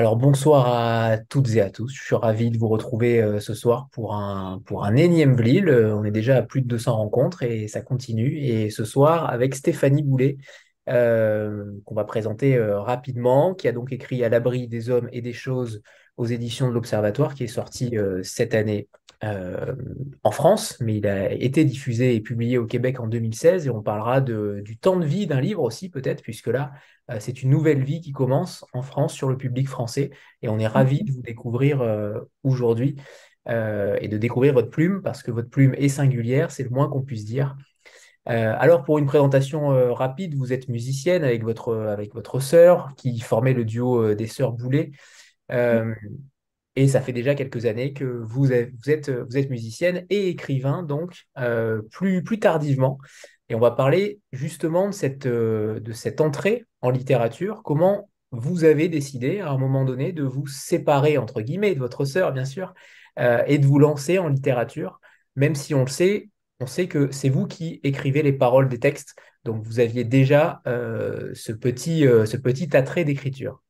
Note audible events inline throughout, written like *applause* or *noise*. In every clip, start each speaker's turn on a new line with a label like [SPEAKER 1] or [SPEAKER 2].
[SPEAKER 1] Alors bonsoir à toutes et à tous. Je suis ravi de vous retrouver euh, ce soir pour un, énième Blil. Euh, on est déjà à plus de 200 rencontres et ça continue. Et ce soir avec Stéphanie Boulet, euh, qu'on va présenter rapidement, qui a donc écrit À l'abri des hommes et des choses aux éditions de l'Observatoire, qui est sorti cette année euh, en France, mais il a été diffusé et publié au Québec en 2016 et on parlera de, du temps de vie d'un livre aussi peut-être, puisque là, euh, c'est une nouvelle vie qui commence en France sur le public français et on est ravi de vous découvrir euh, aujourd'hui et de découvrir votre plume parce que votre plume est singulière, c'est le moins qu'on puisse dire. alors pour une présentation rapide, vous êtes musicienne avec votre, avec votre sœur qui formait le duo des sœurs Boulet. Et ça fait déjà quelques années que vous êtes, musicienne et écrivain, donc euh, plus, tardivement. Et on va parler justement de cette, euh, de cette entrée en littérature. Comment vous avez décidé à un moment donné de vous séparer, entre guillemets, de votre sœur, bien sûr, euh, et de vous lancer en littérature, même si on le sait, on sait que c'est vous qui écrivez les paroles des textes. Donc vous aviez déjà ce petit attrait d'écriture.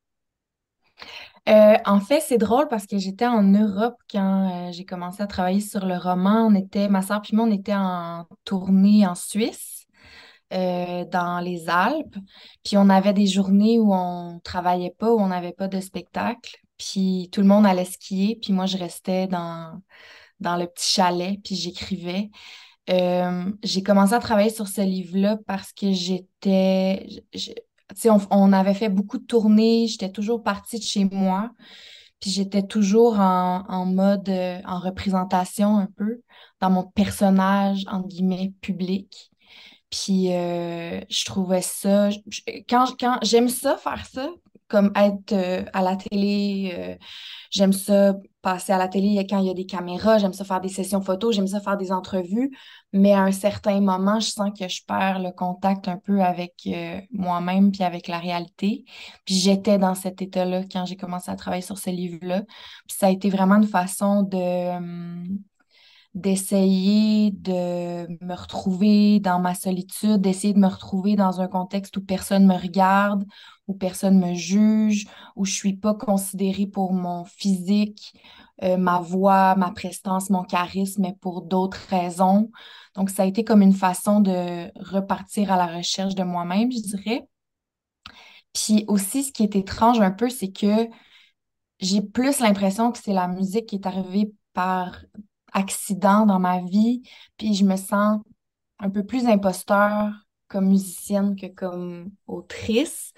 [SPEAKER 2] Euh, en fait, c'est drôle parce que j'étais en Europe quand euh, j'ai commencé à travailler sur le roman. On était, ma soeur et moi, on était en tournée en Suisse, euh, dans les Alpes. Puis on avait des journées où on travaillait pas, où on n'avait pas de spectacle. Puis tout le monde allait skier, puis moi, je restais dans, dans le petit chalet, puis j'écrivais. j'ai commencé à travailler sur ce livre-là parce que j'étais on, avait fait beaucoup de tournées, j'étais toujours partie de chez moi, puis j'étais toujours en, mode, euh, en représentation un peu, dans mon personnage, entre guillemets, public. Puis euh, je trouvais ça, quand, quand j'aime ça, faire ça, comme être euh, à la télé, j'aime ça passer à la télé quand il y a des caméras, j'aime ça faire des sessions photos, j'aime ça faire des entrevues, mais à un certain moment, je sens que je perds le contact un peu avec euh, moi-même puis avec la réalité. Puis j'étais dans cet état-là quand j'ai commencé à travailler sur ce livre-là. Puis ça a été vraiment une façon de hum, d'essayer de me retrouver dans ma solitude, d'essayer de me retrouver dans un contexte où personne me regarde, où personne me juge, où je suis pas considérée pour mon physique, euh, ma voix, ma prestance, mon charisme, mais pour d'autres raisons. Donc, ça a été comme une façon de repartir à la recherche de moi-même, je dirais. Puis aussi, ce qui est étrange un peu, c'est que j'ai plus l'impression que c'est la musique qui est arrivée par accident dans ma vie, puis je me sens un peu plus imposteur comme musicienne que comme autrice.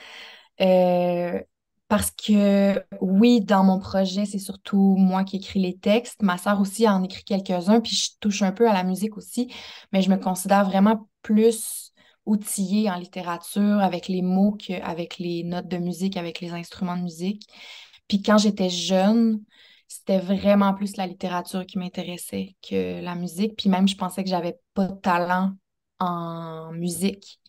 [SPEAKER 2] Euh, parce que oui, dans mon projet, c'est surtout moi qui écris les textes. Ma sœur aussi en écrit quelques-uns, puis je touche un peu à la musique aussi, mais je me considère vraiment plus outillée en littérature avec les mots qu'avec les notes de musique, avec les instruments de musique. Puis quand j'étais jeune, c'était vraiment plus la littérature qui m'intéressait que la musique. Puis même, je pensais que j'avais pas de talent en musique,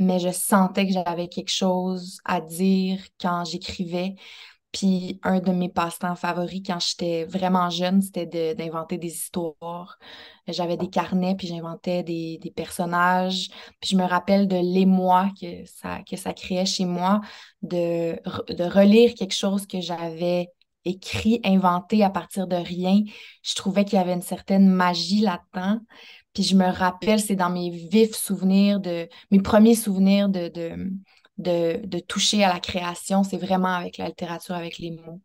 [SPEAKER 2] mais je sentais que j'avais quelque chose à dire quand j'écrivais. Puis un de mes passe-temps favoris quand j'étais vraiment jeune, c'était d'inventer des histoires. J'avais des carnets, puis j'inventais des, personnages. Puis je me rappelle de l'émoi que ça, que ça créait chez moi, de, de relire quelque chose que j'avais écrit, inventé à partir de rien. Je trouvais qu'il y avait une certaine magie là-dedans. Puis je me rappelle, c'est dans mes vifs souvenirs, de mes premiers souvenirs de, de, de, toucher à la création, c'est vraiment avec la littérature, avec les mots.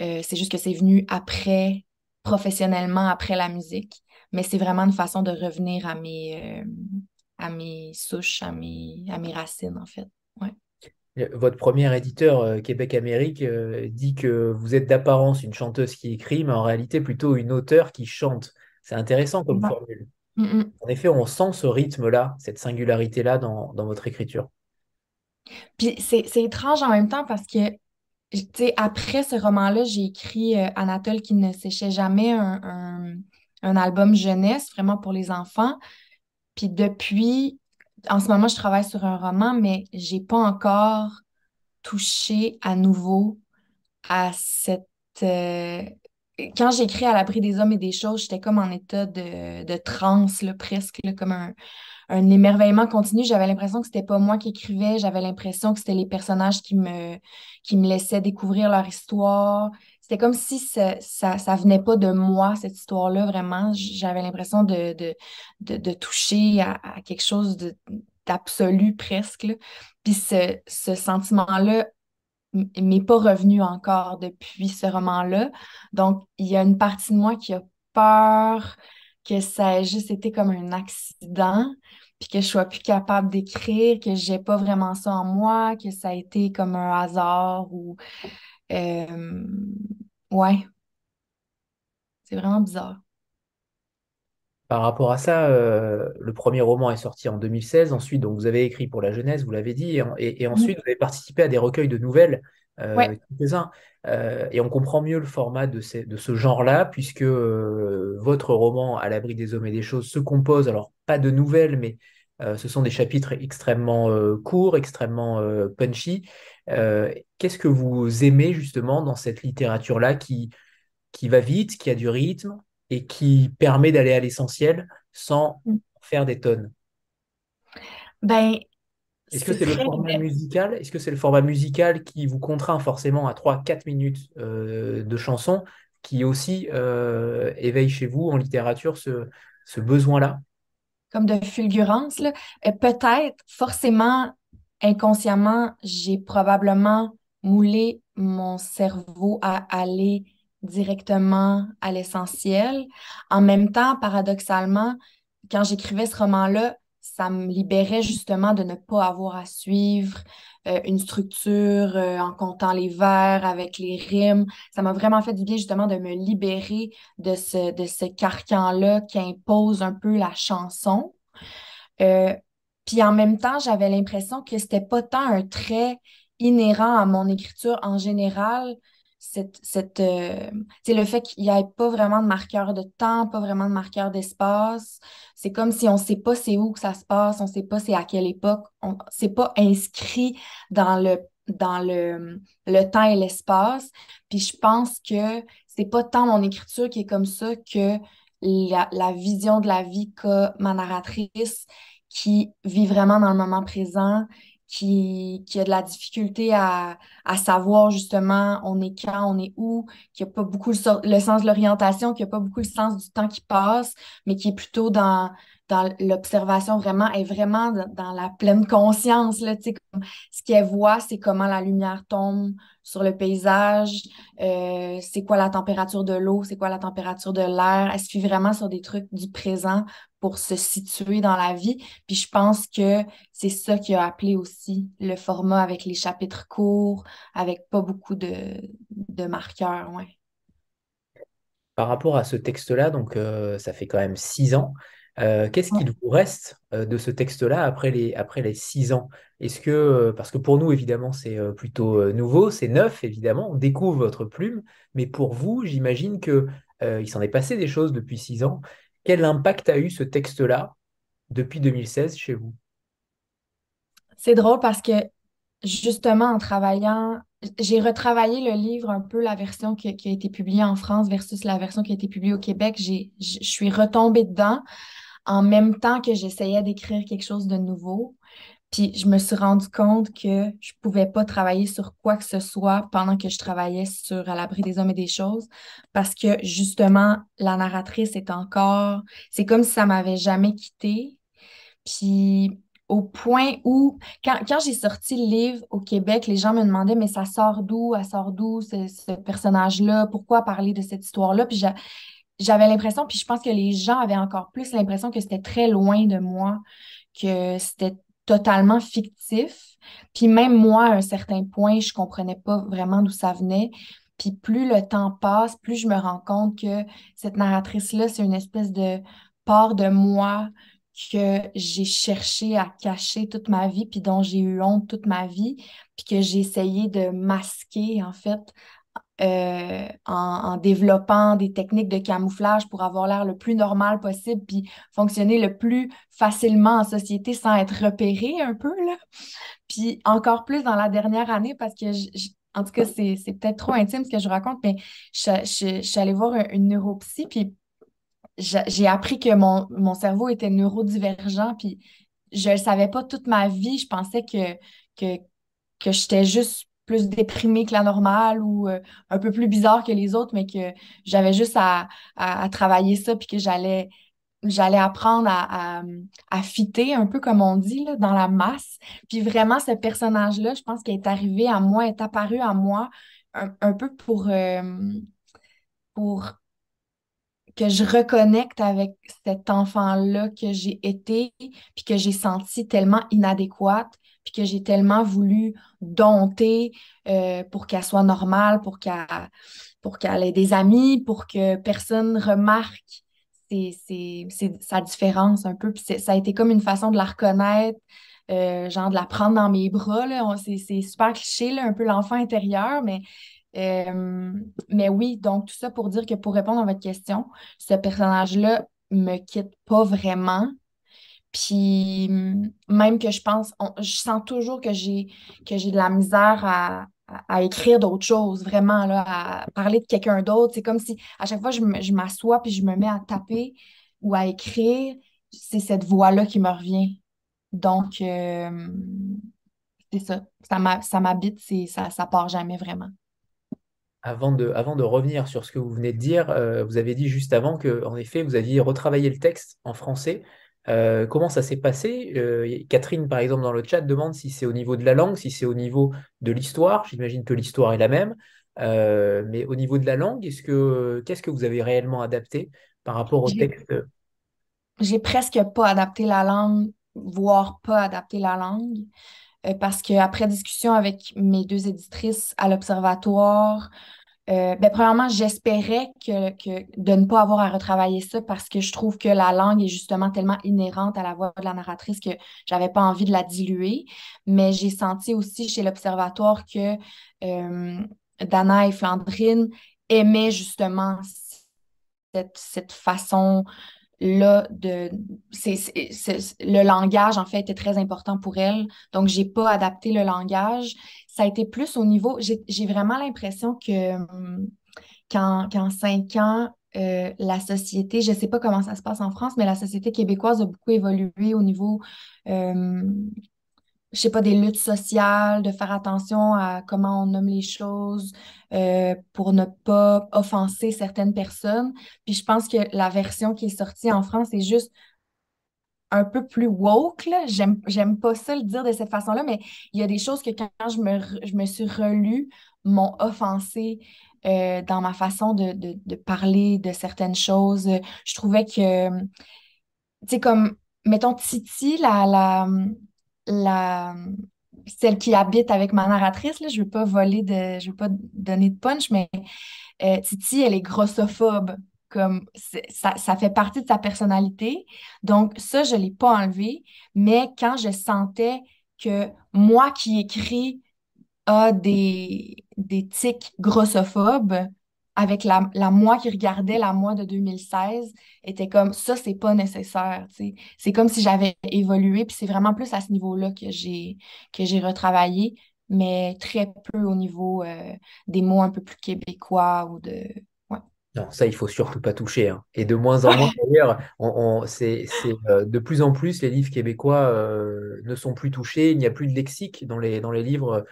[SPEAKER 2] Euh, c'est juste que c'est venu après, professionnellement, après la musique. Mais c'est vraiment une façon de revenir à mes, euh, à mes souches, à mes, à mes racines, en fait. Ouais.
[SPEAKER 1] Votre premier éditeur, euh, Québec-Amérique, euh, dit que vous êtes d'apparence une chanteuse qui écrit, mais en réalité plutôt une auteure qui chante. C'est intéressant comme formule. Mm, mm. En effet, on sent ce rythme-là, cette singularité-là dans, votre écriture.
[SPEAKER 2] Puis c'est étrange en même temps parce que, tu sais, après ce roman-là, j'ai écrit euh, Anatole qui ne séchait jamais, un, un album jeunesse, vraiment pour les enfants. Puis depuis, en ce moment, je travaille sur un roman, mais j'ai pas encore touché à nouveau à cette. Euh, quand j'écris à l'abri des hommes et des choses, j'étais comme en état de, de transe, presque, comme un, un émerveillement continu. J'avais l'impression que c'était pas moi qui écrivais, j'avais l'impression que c'était les personnages qui me, qui me laissaient découvrir leur histoire. C'était comme si ça, ça, venait pas de moi, cette histoire-là, vraiment. J'avais l'impression de, de, toucher à, quelque chose d'absolu presque. Puis ce, ce sentiment-là m'est pas revenu encore depuis ce roman-là. Donc, il y a une partie de moi qui a peur que ça ait juste été comme un accident, puis que je sois plus capable d'écrire, que j'ai pas vraiment ça en moi, que ça a été comme un hasard ou euh, ouais. C'est vraiment bizarre.
[SPEAKER 1] Par rapport à ça, euh, le premier roman est sorti en 2016. Ensuite, donc, vous avez écrit pour la jeunesse, vous l'avez dit, et, ensuite, vous avez participé à des recueils de nouvelles, euh, quelques-uns. Euh, et on comprend mieux le format de, de ce genre-là, puisque votre roman, À l'abri des hommes et des choses, se compose, alors pas de nouvelles, mais ce sont des chapitres extrêmement courts, extrêmement punchy. Qu'est-ce que vous aimez justement dans cette littérature-là qui, qui va vite, qui a du rythme et qui permet d'aller à l'essentiel sans mm. faire des tonnes
[SPEAKER 2] Ben,
[SPEAKER 1] est-ce que c'est le format musical? Est-ce que c'est le format musical qui vous contraint forcément à 3-4 minutes euh, de chanson qui aussi euh, éveille chez vous en littérature ce, ce besoin-là?
[SPEAKER 2] Comme de fulgurance, là. Euh, peut-être, forcément, inconsciemment, j'ai probablement moulé mon cerveau à aller directement à l'essentiel. En même temps, paradoxalement, quand j'écrivais ce roman-là, ça me libérait justement de ne pas avoir à suivre euh, une structure euh, en comptant les vers avec les rimes. Ça m'a vraiment fait du bien justement de me libérer de ce, de ce carcan-là qui impose un peu la chanson. Euh, puis en même temps, j'avais l'impression que c'était pas tant un trait inhérent à mon écriture en général, cette, cette euh, le fait qu'il n'y ait pas vraiment de marqueur de temps, pas vraiment de marqueur d'espace. C'est comme si on ne sait pas c'est où que ça se passe, on ne sait pas c'est à quelle époque, on c'est pas inscrit dans le dans le, le temps et l'espace. Puis je pense que c'est pas tant mon écriture qui est comme ça que la, la vision de la vie qu'a ma narratrice qui vit vraiment dans le moment présent, qui, qui a de la difficulté à, à, savoir justement on est quand, on est où, qui n'a pas beaucoup le, sens de l'orientation, qui n'a pas beaucoup le sens du temps qui passe, mais qui est plutôt dans, dans l'observation vraiment, est vraiment dans, la pleine conscience. Là, comme, ce qu'elle voit, c'est comment la lumière tombe sur le paysage, euh, c'est quoi la température de l'eau, c'est quoi la température de l'air. Elle se suit vraiment sur des trucs du présent pour se situer dans la vie. Puis je pense que c'est ça qui a appelé aussi le format avec les chapitres courts, avec pas beaucoup de, de marqueurs. Ouais.
[SPEAKER 1] Par rapport à ce texte-là, donc euh, ça fait quand même six ans. Euh, qu'est-ce qu'il vous reste euh, de ce texte-là après les, après les six ans? Est-ce que, euh, parce que pour nous, évidemment, c'est plutôt nouveau, c'est neuf, évidemment, on découvre votre plume, mais pour vous, j'imagine que il s'en est passé des choses depuis six ans. Quel impact a eu ce texte-là depuis 2016 chez vous?
[SPEAKER 2] C'est drôle parce que justement, en travaillant, j'ai retravaillé le livre un peu, la version qui, a été publiée en France versus la version qui a été publiée au Québec. Je suis retombée dedans en même temps que j'essayais d'écrire quelque chose de nouveau. Puis je me suis rendu compte que je pouvais pas travailler sur quoi que ce soit pendant que je travaillais sur À l'abri des hommes et des choses parce que justement, la narratrice est encore, c'est comme si ça m'avait jamais quitté. Puis au point où, quand, j'ai sorti le livre au Québec, les gens me demandaient, mais ça sort d'où? Elle sort d'où ce personnage-là? Pourquoi parler de cette histoire-là? Puis j'avais l'impression, puis je pense que les gens avaient encore plus l'impression que c'était très loin de moi, que c'était totalement fictif. Puis même moi, à un certain point, je comprenais pas vraiment d'où ça venait. Puis plus le temps passe, plus je me rends compte que cette narratrice-là, c'est une espèce de part de moi que j'ai cherché à cacher toute ma vie, puis dont j'ai eu honte toute ma vie, puis que j'ai essayé de masquer, en fait, euh, en, développant des techniques de camouflage pour avoir l'air le plus normal possible, puis fonctionner le plus facilement en société sans être repéré un peu, là. Puis encore plus dans la dernière année, parce que, en tout cas, c'est peut-être trop intime ce que je raconte, mais je, suis allée voir une neuropsy, puis j'ai appris que mon, mon, cerveau était neurodivergent, puis je ne savais pas toute ma vie. Je pensais que, que, que j'étais juste plus déprimée que la normale ou euh, un peu plus bizarre que les autres, mais que j'avais juste à, travailler ça, puis que j'allais apprendre à, à, fitter, un peu comme on dit, dans la masse. Puis vraiment, ce personnage-là, je pense qu'il est arrivé à moi, est apparu à moi un, peu pour, euh, pour que je reconnecte avec cet enfant-là que j'ai été, puis que j'ai senti tellement inadéquate, puis que j'ai tellement voulu dompter euh, pour qu'elle soit normale, pour qu'elle pour qu'elle ait des amis, pour que personne remarque sa différence un peu. Puis ça a été comme une façon de la reconnaître, euh, genre de la prendre dans mes bras. C'est, super cliché, là, un peu l'enfant intérieur, mais euh, mais oui, donc tout ça pour dire que pour répondre à votre question, ce personnage-là me quitte pas vraiment. Puis même que je pense, je sens toujours que j'ai que j'ai de la misère à, à, écrire d'autres choses, vraiment, là, à parler de quelqu'un d'autre. C'est comme si à chaque fois je m'assois puis je me mets à taper ou à écrire, c'est cette voix-là qui me revient. Donc, euh, c'est ça. Ça m'habite, ça, ça part jamais vraiment.
[SPEAKER 1] Avant de, avant de revenir sur ce que vous venez de dire, euh, vous avez dit juste avant que, en effet, vous aviez retravaillé le texte en français. Euh, comment ça s'est passé? Euh, Catherine, par exemple, dans le chat, demande si c'est au niveau de la langue, si c'est au niveau de l'histoire. J'imagine que l'histoire est la même. mais au niveau de la langue, est-ce que qu'est-ce que vous avez réellement adapté par rapport au texte?
[SPEAKER 2] J'ai presque pas adapté la langue, voire pas adapté la langue. parce qu'après discussion avec mes deux éditrices à l'Observatoire, euh, ben, premièrement, j'espérais que, de ne pas avoir à retravailler ça parce que je trouve que la langue est justement tellement inhérente à la voix de la narratrice que j'avais pas envie de la diluer. Mais j'ai senti aussi chez l'Observatoire que euh, Dana et Flandrine aimaient justement cette, cette façon là de le langage en fait était très important pour elle donc j'ai pas adapté le langage ça a été plus au niveau j'ai vraiment l'impression que hum, qu'en cinq ans euh, la société je sais pas comment ça se passe en France mais la société québécoise a beaucoup évolué au niveau hum, je sais pas, des luttes sociales, de faire attention à comment on nomme les choses euh, pour ne pas offenser certaines personnes. Puis je pense que la version qui est sortie en France est juste un peu plus woke. J'aime, pas ça le dire de cette façon-là, mais il y a des choses que quand je me, je me suis relue m'ont offensé euh, dans ma façon de, de, parler de certaines choses. Je trouvais que, tu sais, comme, mettons, Titi, la, la, la celle qui habite avec ma narratrice, là, je ne veux pas voler de. Je veux pas donner de punch, mais euh, Titi, elle est grossophobe. Comme ça, ça fait partie de sa personnalité. Donc, ça, je ne l'ai pas enlevé. Mais quand je sentais que moi qui écris a des, des tics grossophobes, avec la, la moi qui regardait la moi de 2016, était comme ça, c'est pas nécessaire. C'est comme si j'avais évolué, puis c'est vraiment plus à ce niveau-là que j'ai que j'ai retravaillé, mais très peu au niveau euh, des mots un peu plus québécois ou de.
[SPEAKER 1] Non, ça, il faut surtout pas toucher. Hein. Et de moins en moins, d'ailleurs, on, c'est, euh, de plus en plus, les livres québécois euh, ne sont plus touchés. Il n'y a plus de lexique dans les, dans les livres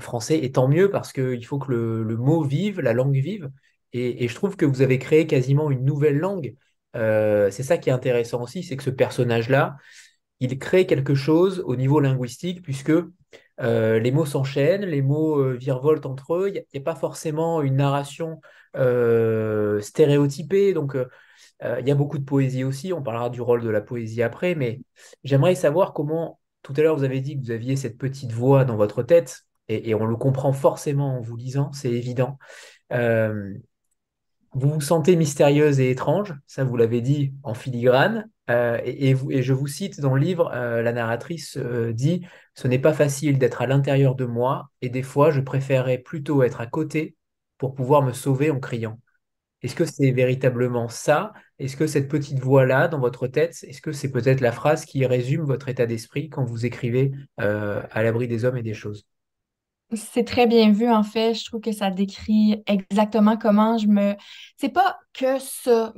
[SPEAKER 1] français. Et tant mieux, parce qu'il faut que le, le, mot vive, la langue vive. Et, je trouve que vous avez créé quasiment une nouvelle langue. Euh, c'est ça qui est intéressant aussi, c'est que ce personnage-là, il crée quelque chose au niveau linguistique, puisque euh, les mots s'enchaînent, les mots euh, virevoltent entre eux, il n'y a, pas forcément une narration stéréotypée, donc il y a beaucoup de poésie aussi, on parlera du rôle de la poésie après, mais j'aimerais savoir comment, tout à l'heure vous avez dit que vous aviez cette petite voix dans votre tête, et, on le comprend forcément en vous lisant, c'est évident. Vous vous sentez mystérieuse et étrange, ça vous l'avez dit en filigrane, euh, et, je vous cite dans le livre, euh, la narratrice euh, dit Ce n'est pas facile d'être à l'intérieur de moi, et des fois je préférerais plutôt être à côté pour pouvoir me sauver en criant. Est-ce que c'est véritablement ça? Est-ce que cette petite voix-là dans votre tête, est-ce que c'est peut-être la phrase qui résume votre état d'esprit quand vous écrivez à l'abri des hommes et des choses?
[SPEAKER 2] C'est très bien vu, en fait. Je trouve que ça décrit exactement comment je me. C'est pas que ça.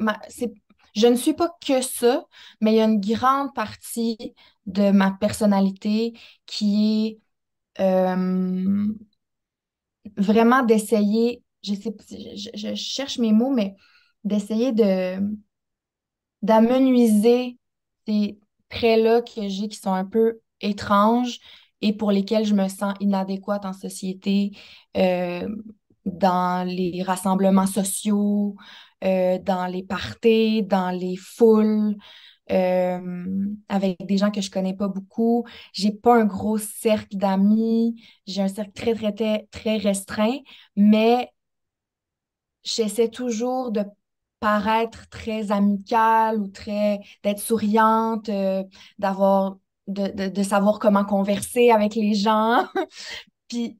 [SPEAKER 2] je ne suis pas que ça, mais il y a une grande partie de ma personnalité qui est euh, vraiment d'essayer, je cherche mes mots, mais d'essayer de d'amenuiser ces traits-là que j'ai qui sont un peu étranges et pour lesquels je me sens inadéquate en société, euh, dans les rassemblements sociaux, euh, dans les parties, dans les foules, euh, avec des gens que je connais pas beaucoup. J'ai pas un gros cercle d'amis. J'ai un cercle très, très, très, très restreint, mais j'essaie toujours de paraître très amicale ou très d'être souriante, euh, d'avoir de, de, savoir comment converser avec les gens. *laughs* Puis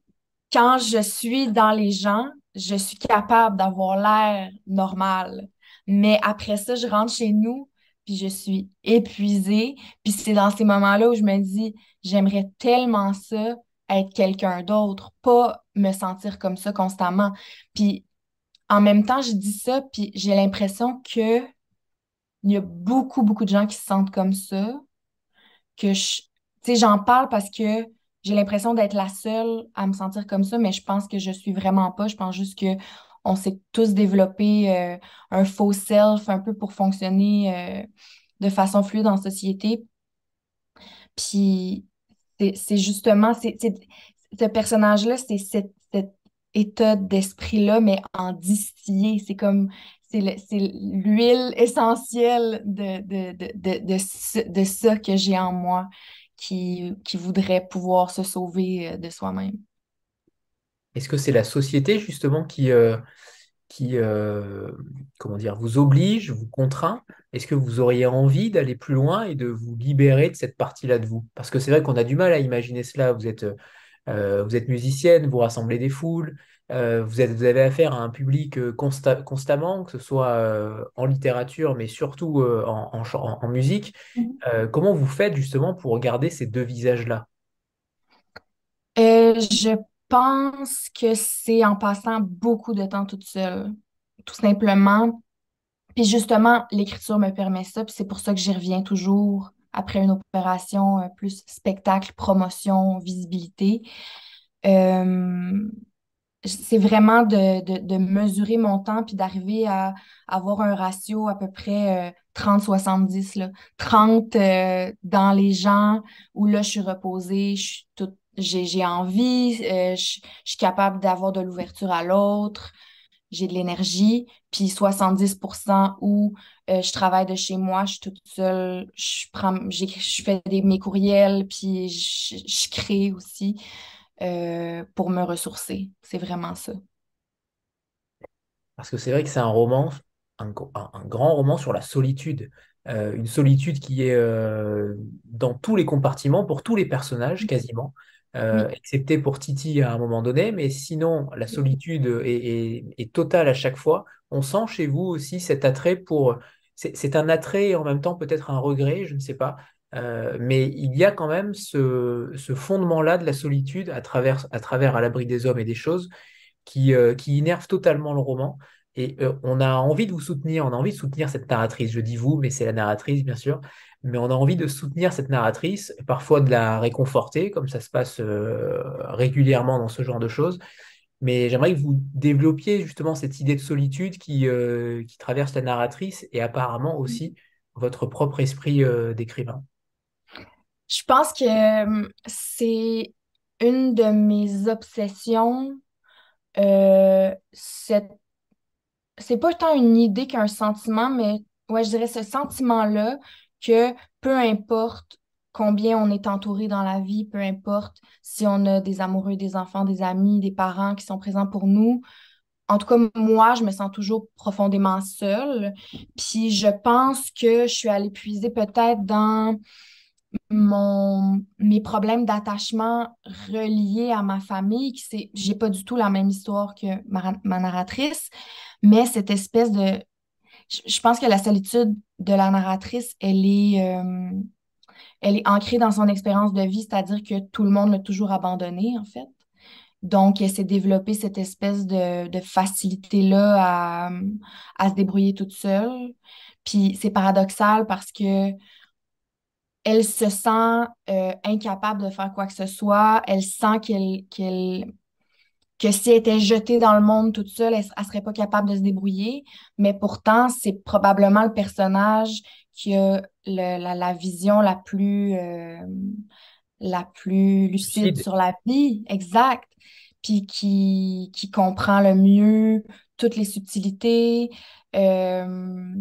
[SPEAKER 2] quand je suis dans les gens, je suis capable d'avoir l'air normal. Mais après ça, je rentre chez nous, puis je suis épuisée. Puis c'est dans ces moments-là où je me dis, j'aimerais tellement ça, être quelqu'un d'autre, pas me sentir comme ça constamment. Puis en même temps, je dis ça, puis j'ai l'impression que il y a beaucoup, beaucoup de gens qui se sentent comme ça, que je, j'en parle parce que j'ai l'impression d'être la seule à me sentir comme ça, mais je pense que je suis vraiment pas. Je pense juste que on s'est tous développé euh, un faux self un peu pour fonctionner euh, de façon fluide en société. Puis c'est justement, c'est ce personnage-là, c'est cet, état d'esprit-là, mais en distillé. C'est comme, c'est l'huile essentielle de, de, de, de, de, ça que j'ai en moi qui, qui voudrait pouvoir se sauver euh, de soi-même.
[SPEAKER 1] Est-ce que c'est la société justement qui, euh, qui euh, comment dire, vous oblige, vous contraint? Est-ce que vous auriez envie d'aller plus loin et de vous libérer de cette partie-là de vous? Parce que c'est vrai qu'on a du mal à imaginer cela. Vous êtes, vous êtes musicienne, vous rassemblez des foules, vous, êtes, vous, avez affaire à un public constamment, que ce soit en littérature, mais surtout en, en, en, musique. Mm-hmm. comment vous faites justement pour regarder ces deux visages-là?
[SPEAKER 2] Je pense que c'est en passant beaucoup de temps toute seule, tout simplement. Puis justement, l'écriture me permet ça, puis c'est pour ça que j'y reviens toujours après une opération plus spectacle, promotion, visibilité. Euh, c'est vraiment de, mesurer mon temps puis d'arriver à, avoir un ratio à peu près 30-70. Euh, 30 euh, dans les gens où là, je suis reposée, j'ai, envie, euh, je, suis capable d'avoir de l'ouverture à l'autre, j'ai de l'énergie. Puis 70 où je travaille de chez moi, je suis toute seule, je, prends, je fais des, mes courriels, puis je, je crée aussi. Euh, pour me ressourcer. C'est vraiment ça.
[SPEAKER 1] Parce que c'est vrai que c'est un roman, un, grand roman sur la solitude. Euh, une solitude qui est euh, dans tous les compartiments, pour tous les personnages quasiment, excepté pour Titi à un moment donné, mais sinon la solitude est, totale à chaque fois. On sent chez vous aussi cet attrait pour... C'est un attrait et en même temps peut-être un regret, je ne sais pas, euh, mais il y a quand même ce, fondement-là de la solitude à travers, à travers À l'abri des hommes et des choses qui, euh, qui innerve totalement le roman. Et euh, on a envie de vous soutenir, on a envie de soutenir cette narratrice. Je dis vous, mais c'est la narratrice, bien sûr. Mais on a envie de soutenir cette narratrice, parfois de la réconforter, comme ça se passe régulièrement dans ce genre de choses. Mais j'aimerais que vous développiez justement cette idée de solitude qui, qui traverse la narratrice et apparemment aussi votre propre esprit d'écrivain.
[SPEAKER 2] Je pense que euh, c'est une de mes obsessions. Euh, c'est pas tant une idée qu'un sentiment, mais ouais, je dirais ce sentiment-là que peu importe combien on est entouré dans la vie, peu importe si on a des amoureux, des enfants, des amis, des parents qui sont présents pour nous. En tout cas, moi, je me sens toujours profondément seule. Puis je pense que je suis allée puiser peut-être dans mon, mes problèmes d'attachement reliés à ma famille, j'ai pas du tout la même histoire que ma, narratrice, mais cette espèce de, je, pense que la solitude de la narratrice, elle est, euh, elle est ancrée dans son expérience de vie, c'est-à-dire que tout le monde l'a toujours abandonnée, en fait. Donc, elle s'est développée cette espèce de, de facilité-là à, à se débrouiller toute seule. Puis c'est paradoxal parce que elle se sent euh, incapable de faire quoi que ce soit. Elle sent qu'elle, qu'elle, que si elle était jetée dans le monde toute seule, elle ne serait pas capable de se débrouiller. Mais pourtant, c'est probablement le personnage qui a la, la, vision la plus, euh, la plus lucide sur la vie. Exact. Puis qui, qui comprend le mieux toutes les subtilités. Euh,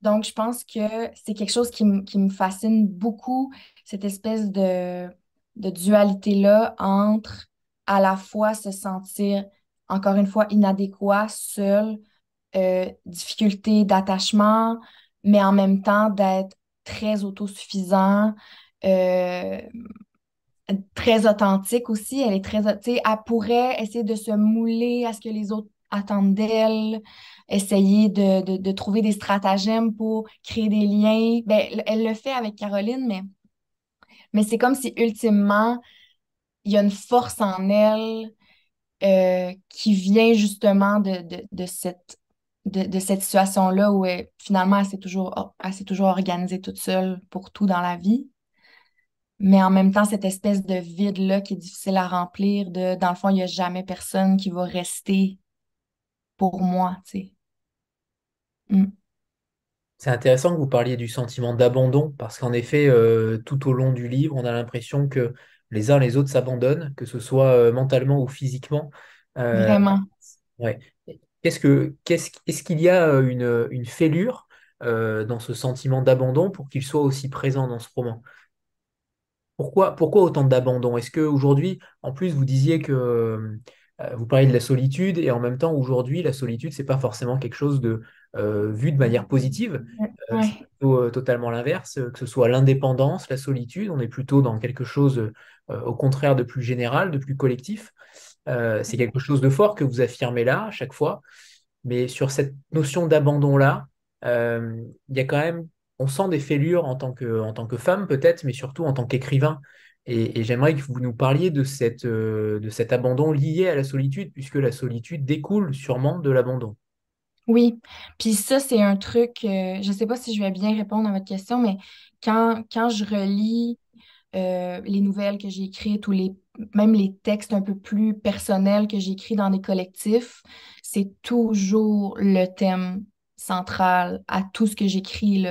[SPEAKER 2] donc, je pense que c'est quelque chose qui, me fascine beaucoup, cette espèce de, de dualité-là entre à la fois se sentir, encore une fois, inadéquat, seul, euh, difficulté d'attachement, mais en même temps d'être très autosuffisant, euh, très authentique aussi. Elle est très, tu elle pourrait essayer de se mouler à ce que les autres attendre d'elle, essayer de, trouver des stratagèmes pour créer des liens. Ben, elle le fait avec Caroline, mais, mais c'est comme si ultimement, il y a une force en elle euh, qui vient justement de, cette, de, cette situation-là où finalement, elle s'est toujours, toujours organisée toute seule pour tout dans la vie. Mais en même temps, cette espèce de vide-là qui est difficile à remplir, de dans le fond, il n'y a jamais personne qui va rester pour moi, tu sais. Mm.
[SPEAKER 1] C'est intéressant que vous parliez du sentiment d'abandon, parce qu'en effet, euh, tout au long du livre, on a l'impression que les uns les autres s'abandonnent, que ce soit euh, mentalement ou physiquement.
[SPEAKER 2] Euh, Vraiment.
[SPEAKER 1] Ouais. Qu'est-ce que, qu'est-ce, est-ce qu'il y a une, une fêlure dans ce sentiment d'abandon pour qu'il soit aussi présent dans ce roman? Pourquoi, pourquoi autant d'abandon? Est-ce qu'aujourd'hui, en plus, vous disiez que euh, vous parlez de la solitude et en même temps, aujourd'hui, la solitude, c'est pas forcément quelque chose de euh, vu de manière positive. Euh, c'est plutôt totalement l'inverse, que ce soit l'indépendance, la solitude, on est plutôt dans quelque chose au contraire de plus général, de plus collectif. c'est quelque chose de fort que vous affirmez là à chaque fois. Mais sur cette notion d'abandon-là, il y a quand même, on sent des fêlures en tant que, en tant que femme peut-être, mais surtout en tant qu'écrivain. Et, j'aimerais que vous nous parliez euh, de cet abandon lié à la solitude, puisque la solitude découle sûrement de l'abandon.
[SPEAKER 2] Oui, puis ça, c'est un truc, euh, je ne sais pas si je vais bien répondre à votre question, mais quand, quand je relis euh, les nouvelles que j'ai écrites ou les, même les textes un peu plus personnels que j'écris dans des collectifs, c'est toujours le thème central à tout ce que j'écris.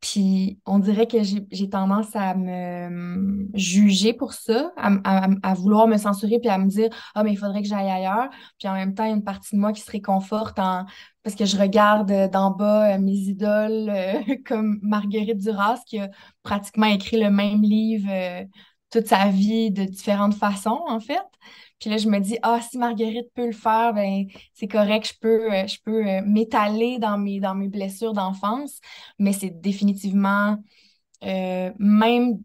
[SPEAKER 2] Puis on dirait que j'ai tendance à me juger pour ça, à, vouloir me censurer, puis à me dire Ah, mais il faudrait que j'aille ailleurs. Puis en même temps, il y a une partie de moi qui se réconforte en... parce que je regarde d'en bas euh, mes idoles euh, *laughs* comme Marguerite Duras, qui a pratiquement écrit le même livre euh, toute sa vie de différentes façons, en fait. Puis là, je me dis, ah, si Marguerite peut le faire, ben c'est correct, je peux, euh, je peux euh, m'étaler dans mes, dans mes blessures d'enfance. Mais c'est définitivement, euh, même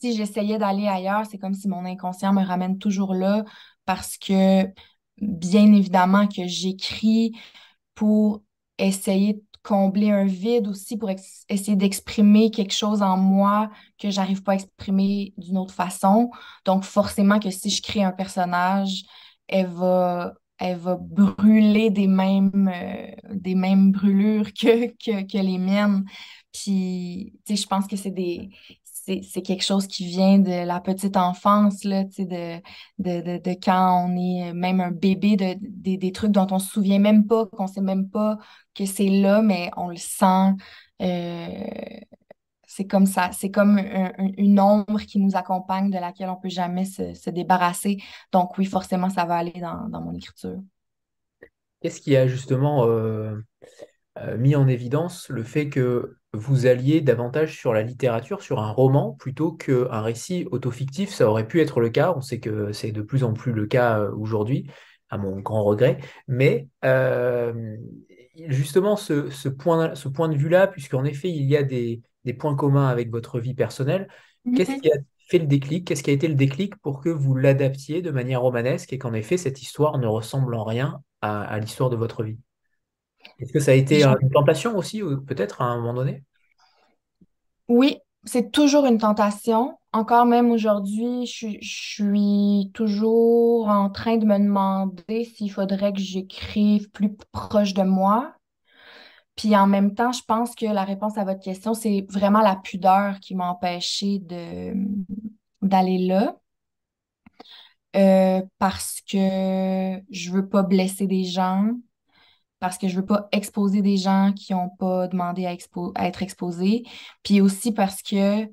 [SPEAKER 2] si j'essayais d'aller ailleurs, c'est comme si mon inconscient me ramène toujours là parce que, bien évidemment, que j'écris pour essayer combler un vide aussi pour essayer d'exprimer quelque chose en moi que j'arrive pas à exprimer d'une autre façon. Donc forcément que si je crée un personnage, elle va elle va brûler des mêmes, euh, des mêmes brûlures que, que, que les miennes. Puis, tu sais, je pense que c'est des, c'est quelque chose qui vient de la petite enfance, là, de, de, de, quand on est même un bébé, de, des trucs dont on se souvient même pas, qu'on ne sait même pas que c'est là, mais on le sent. Euh, c'est comme ça, c'est comme une ombre qui nous accompagne, de laquelle on ne peut jamais se, débarrasser. Donc oui, forcément, ça va aller dans, mon écriture.
[SPEAKER 1] Qu'est-ce qui a justement euh, euh, mis en évidence le fait que vous alliez davantage sur la littérature, sur un roman, plutôt qu'un récit autofictif. Ça aurait pu être le cas, on sait que c'est de plus en plus le cas euh, aujourd'hui, à mon grand regret. Mais euh, justement, ce, point, ce point de vue-là, puisqu'en effet, il y a des, points communs avec votre vie personnelle, qu'est-ce qui a fait le déclic? Qu'est-ce qui a été le déclic pour que vous l'adaptiez de manière romanesque et qu'en effet, cette histoire ne ressemble en rien à l'histoire de votre vie? Est-ce que ça a été une tentation aussi, peut-être à un moment donné?
[SPEAKER 2] Oui, c'est toujours une tentation. encore même aujourd'hui, je, suis- je suis toujours en train de me demander s'il faudrait que j'écrive plus proche de moi. Puis en même temps, je pense que la réponse à votre question, c'est vraiment la pudeur qui m'a empêchée de, d'aller là. Euh, parce que je veux pas blesser des gens, parce que je veux pas exposer des gens qui ont pas demandé à, être exposés, puis aussi parce que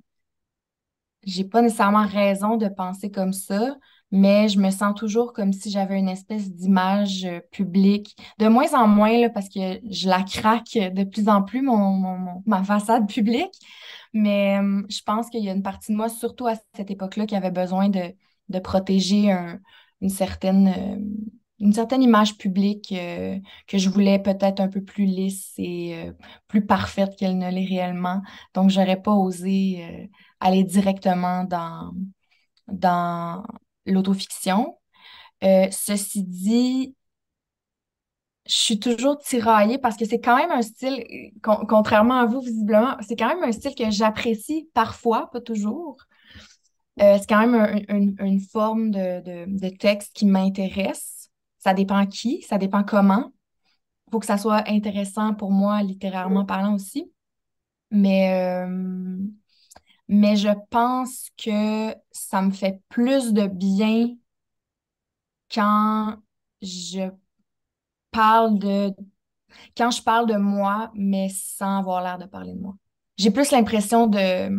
[SPEAKER 2] j'ai pas nécessairement raison de penser comme ça, mais je me sens toujours comme si j'avais une espèce d'image euh, publique, de moins en moins, là, parce que je la craque de plus en plus, mon, ma façade publique, mais euh, je pense qu'il y a une partie de moi, surtout à cette époque-là, qui avait besoin de, de protéger un- une certaine, euh, une certaine image publique euh, que je voulais peut-être un peu plus lisse et euh, plus parfaite qu'elle ne l'est réellement. Donc, j'aurais pas osé euh, aller directement dans, dans l'autofiction. Ceci dit, je suis toujours tiraillée parce que c'est quand même un style, con- contrairement à vous, visiblement, c'est quand même un style que j'apprécie parfois, pas toujours. C'est quand même un- une, forme de, de texte qui m'intéresse. Ça dépend qui, ça dépend comment. Il faut que ça soit intéressant pour moi, littérairement parlant aussi. Mais, euh, mais je pense que ça me fait plus de bien quand je parle de quand je parle de moi, mais sans avoir l'air de parler de moi. J'ai plus l'impression de,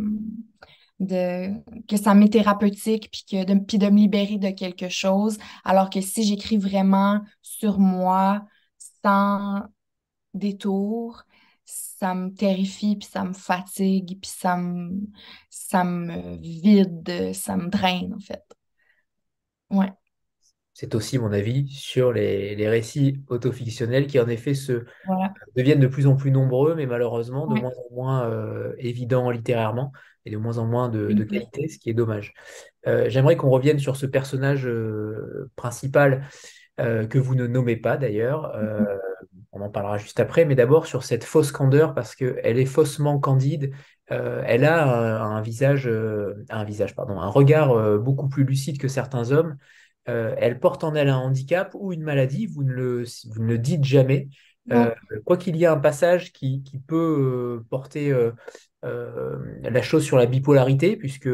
[SPEAKER 2] de que ça m'est thérapeutique puis que de, puis de me libérer de quelque chose, alors que si j'écris vraiment sur moi sans détour, ça me terrifie puis ça me fatigue puis ça me ça me vide, ça me draine en fait. Ouais.
[SPEAKER 1] C'est aussi mon avis sur les, les récits autofictionnels qui en effet se
[SPEAKER 2] Voilà.
[SPEAKER 1] deviennent de plus en plus nombreux, mais malheureusement de moins en moins euh, évidents littérairement et de moins en moins de, de
[SPEAKER 2] Exact.
[SPEAKER 1] qualité, ce qui est dommage. Euh, j'aimerais qu'on revienne sur ce personnage euh, principal que vous ne nommez pas d'ailleurs. Euh, on en parlera juste après, mais d'abord sur cette fausse candeur parce qu'elle est faussement candide. Elle a un, un visage, un visage, pardon, un regard beaucoup plus lucide que certains hommes. Euh, elle porte en elle un handicap ou une maladie, vous ne le, vous ne le dites jamais. Euh, quoi qu'il y ait un passage qui, qui peut euh, porter la chose sur la bipolarité, puisque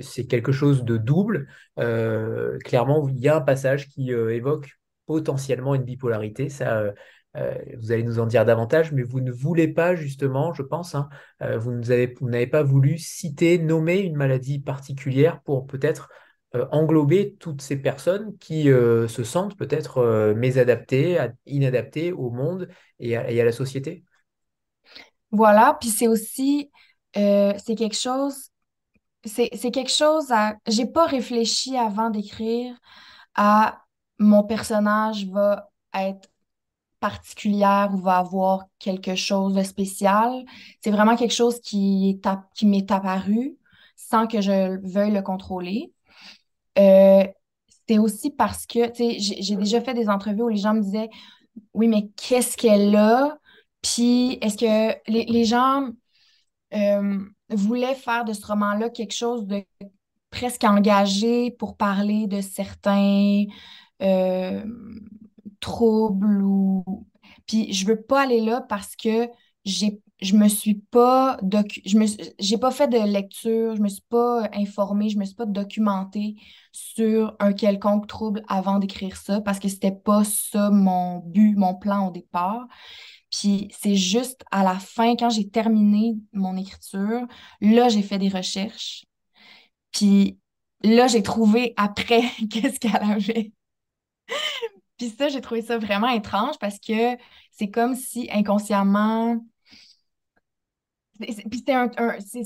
[SPEAKER 1] c'est quelque chose de double. Clairement, il y a un passage qui évoque potentiellement une bipolarité. Ça, vous allez nous en dire davantage, mais vous ne voulez pas, justement, je pense, hein, vous n'avez pas voulu citer, nommer une maladie particulière pour peut-être englober toutes ces personnes qui euh, se sentent peut-être euh, mésadaptées, inadaptées au monde et à, la société.
[SPEAKER 2] Voilà, puis c'est aussi, euh, c'est quelque chose, c'est, quelque chose à, j'ai pas réfléchi avant d'écrire à mon personnage va être particulière ou va avoir quelque chose de spécial. C'est vraiment quelque chose qui qui m'est apparu sans que je veuille le contrôler. Euh, c'est aussi parce que, tu sais, j'ai déjà fait des entrevues où les gens me disaient, oui, mais qu'est-ce qu'elle a? Puis, est-ce que les, les gens euh, voulaient faire de ce roman-là quelque chose de presque engagé pour parler de certains euh, troubles ou... Puis, je veux pas aller là parce que j'ai, je me suis pas docu... je me, j'ai pas fait de lecture, je me suis pas informée, je me suis pas documentée sur un quelconque trouble avant d'écrire ça parce que c'était pas ça mon but, mon plan au départ. Puis c'est juste à la fin, quand j'ai terminé mon écriture, là, j'ai fait des recherches. Puis là, j'ai trouvé après *laughs* qu'est-ce qu'elle avait. Puis ça, j'ai trouvé ça vraiment étrange parce que c'est comme si inconsciemment, Puis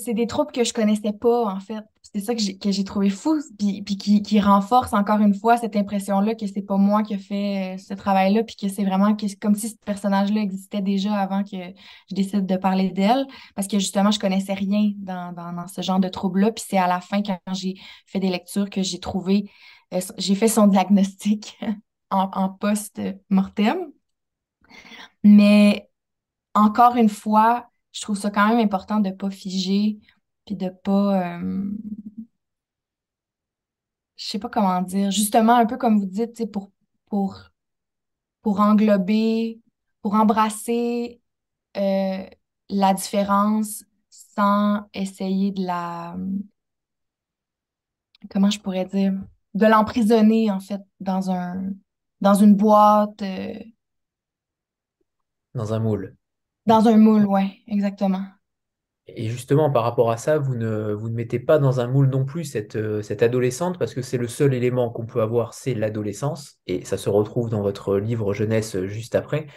[SPEAKER 2] c'est des troubles que je connaissais pas, en fait. C'est ça que j'ai trouvé fou, puis, puis qui, qui renforce encore une fois cette impression-là que c'est pas moi qui ai fait euh, ce travail-là, puis que c'est vraiment que comme si ce personnage-là existait déjà avant que je décide de parler d'elle, parce que justement, je connaissais rien dans, dans, dans ce genre de trouble-là, puis c'est à la fin, quand j'ai fait des lectures, que j'ai trouvé, euh, j'ai fait son diagnostic *laughs* en, en post-mortem. Mais encore une fois, je trouve ça quand même important de ne pas figer, puis de pas, euh, je sais pas comment dire, justement, un peu comme vous dites, pour, pour, pour englober, pour embrasser euh, la différence sans essayer de la, comment je pourrais dire, de l'emprisonner, en fait, dans un, dans une boîte. Euh,
[SPEAKER 1] dans un moule.
[SPEAKER 2] Dans un moule, ouais, exactement.
[SPEAKER 1] Et justement, par rapport à ça, vous ne, vous ne mettez pas dans un moule non plus cette, euh, cette adolescente, parce que c'est le seul élément qu'on peut avoir, c'est l'adolescence, et ça se retrouve dans votre livre jeunesse juste après.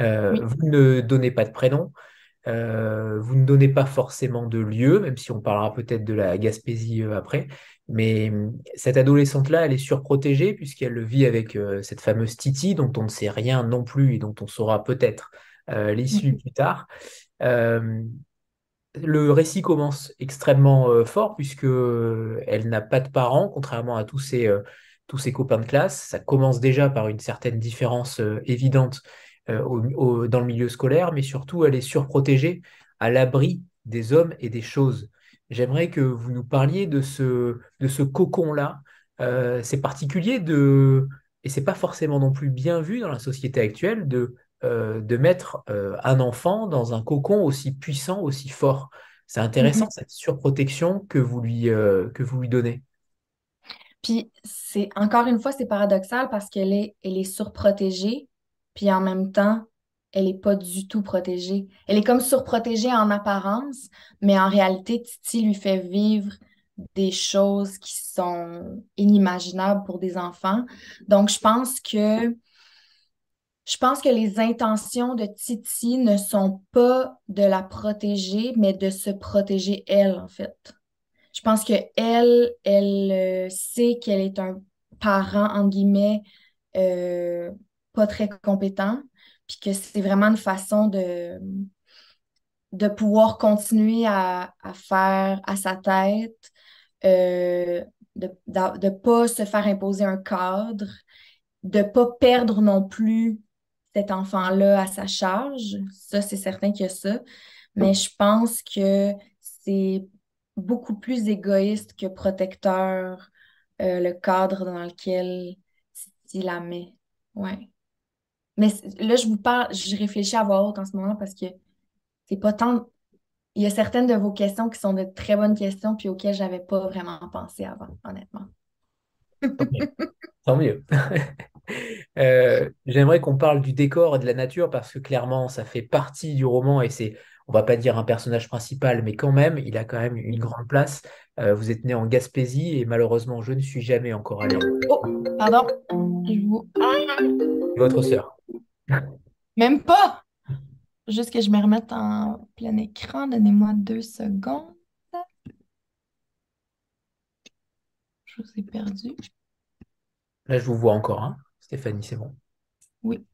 [SPEAKER 1] Euh, vous ne donnez pas de prénom, euh, vous ne donnez pas forcément de lieu, même si on parlera peut-être de la Gaspésie après, mais hum, cette adolescente-là, elle est surprotégée puisqu'elle vit avec cette fameuse Titi, dont on ne sait rien non plus et dont on saura peut-être l'issue plus tard le récit commence extrêmement euh, fort puisque euh, elle n'a pas de parents, contrairement à tous ses, euh, tous ses copains de classe. Ça commence déjà par une certaine différence évidente dans le milieu scolaire, mais surtout elle est surprotégée à l'abri des hommes et des choses. J'aimerais que vous nous parliez de ce, de ce cocon-là. c'est particulier de, et c'est pas forcément non plus bien vu dans la société actuelle, de euh, de mettre euh, un enfant dans un cocon aussi puissant, aussi fort. C'est intéressant, mhm. cette surprotection que vous lui, euh, que vous lui donnez.
[SPEAKER 2] Puis, c'est encore une fois, c'est paradoxal parce qu'elle est, elle est surprotégée, puis en même temps, elle n'est pas du tout protégée. Elle est comme surprotégée en apparence, mais en réalité, Titi lui fait vivre des choses qui sont inimaginables pour des enfants. Donc, je pense que je pense que les intentions de Titi ne sont pas de la protéger, mais de se protéger elle, en fait. Je pense que elle, elle euh, sait qu'elle est un parent, en guillemets, euh, pas très compétent, puis que c'est vraiment une façon de, de pouvoir continuer à, faire à sa tête, euh, de ne pas se faire imposer un cadre, de ne pas perdre non plus cet enfant-là à sa charge. Ça, c'est certain qu'il y a ça. Mais je pense que c'est beaucoup plus égoïste que protecteur euh, le cadre dans lequel il la met. Ouais. Mais là, je vous parle, je réfléchis à voix haute en ce moment parce que c'est pas tant. Il y a certaines de vos questions qui sont de très bonnes questions puis auxquelles j'avais pas vraiment pensé avant, honnêtement.
[SPEAKER 1] Tant mieux. *laughs* *laughs* Euh, j'aimerais qu'on parle du décor et de la nature parce que clairement, ça fait partie du roman et c'est, on va pas dire un personnage principal, mais quand même, il a quand même une grande place. Euh, vous êtes né en Gaspésie et malheureusement, je ne suis jamais encore allé.
[SPEAKER 2] Oh, pardon.
[SPEAKER 1] Votre sœur. *laughs*
[SPEAKER 2] Même pas. Juste que je me remette en plein écran. Donnez-moi deux secondes. Je vous ai perdu.
[SPEAKER 1] Là, je vous vois encore. Hein. Stéphanie, c'est bon.
[SPEAKER 2] Oui.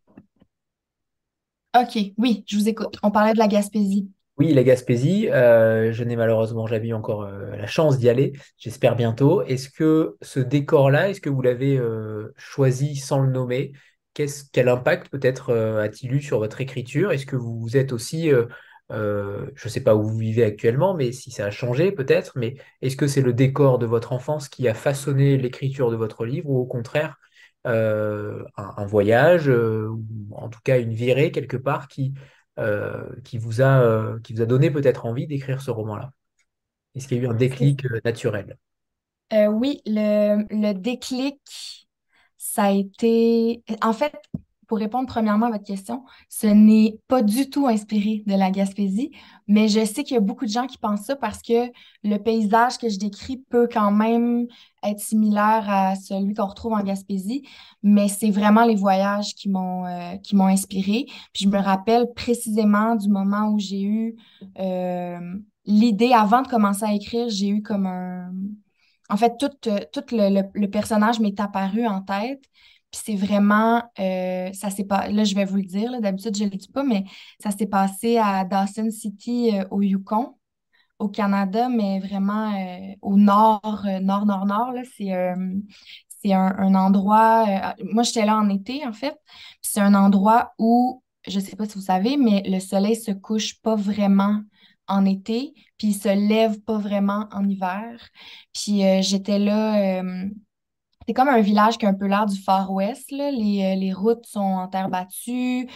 [SPEAKER 2] OK, oui, je vous écoute. On parlait de la Gaspésie.
[SPEAKER 1] Oui, la Gaspésie, euh, je n'ai malheureusement jamais encore euh, la chance d'y aller. J'espère bientôt. Est-ce que ce décor-là, est-ce que vous l'avez euh, choisi sans le nommer? quel impact peut-être a-t-il eu sur votre écriture? Est-ce que vous êtes aussi, je ne sais pas où vous vivez actuellement, mais si ça a changé peut-être, mais est-ce que c'est le décor de votre enfance qui a façonné l'écriture de votre livre ou au contraire, euh, un, voyage, euh, ou en tout cas une virée quelque part qui, euh, qui, vous, a, qui vous a donné peut-être envie d'écrire ce roman-là? Est-ce qu'il y a eu un déclic naturel?
[SPEAKER 2] Oui, le, le déclic, ça a été... En fait, pour répondre premièrement à votre question, ce n'est pas du tout inspiré de la Gaspésie, mais je sais qu'il y a beaucoup de gens qui pensent ça parce que le paysage que je décris peut quand même être similaire à celui qu'on retrouve en Gaspésie, mais c'est vraiment les voyages qui m'ont euh, qui m'ont inspiré. Puis je me rappelle précisément du moment où j'ai eu euh, l'idée, avant de commencer à écrire, j'ai eu comme un... En fait, tout, tout le, le personnage m'est apparu en tête. Puis c'est vraiment, euh, ça s'est pas, là je vais vous le dire, d'habitude je ne le dis pas, mais ça s'est passé à Dawson City euh, au Yukon, au Canada, mais vraiment euh, au nord, nord, nord, nord. C'est c'est un, endroit, moi j'étais là en été en fait, c'est un endroit où, je ne sais pas si vous savez, mais le soleil se couche pas vraiment en été, puis il se lève pas vraiment en hiver. Puis j'étais là c'est comme un village qui a un peu l'air du Far West. Là. Les, les, routes sont en terre battue.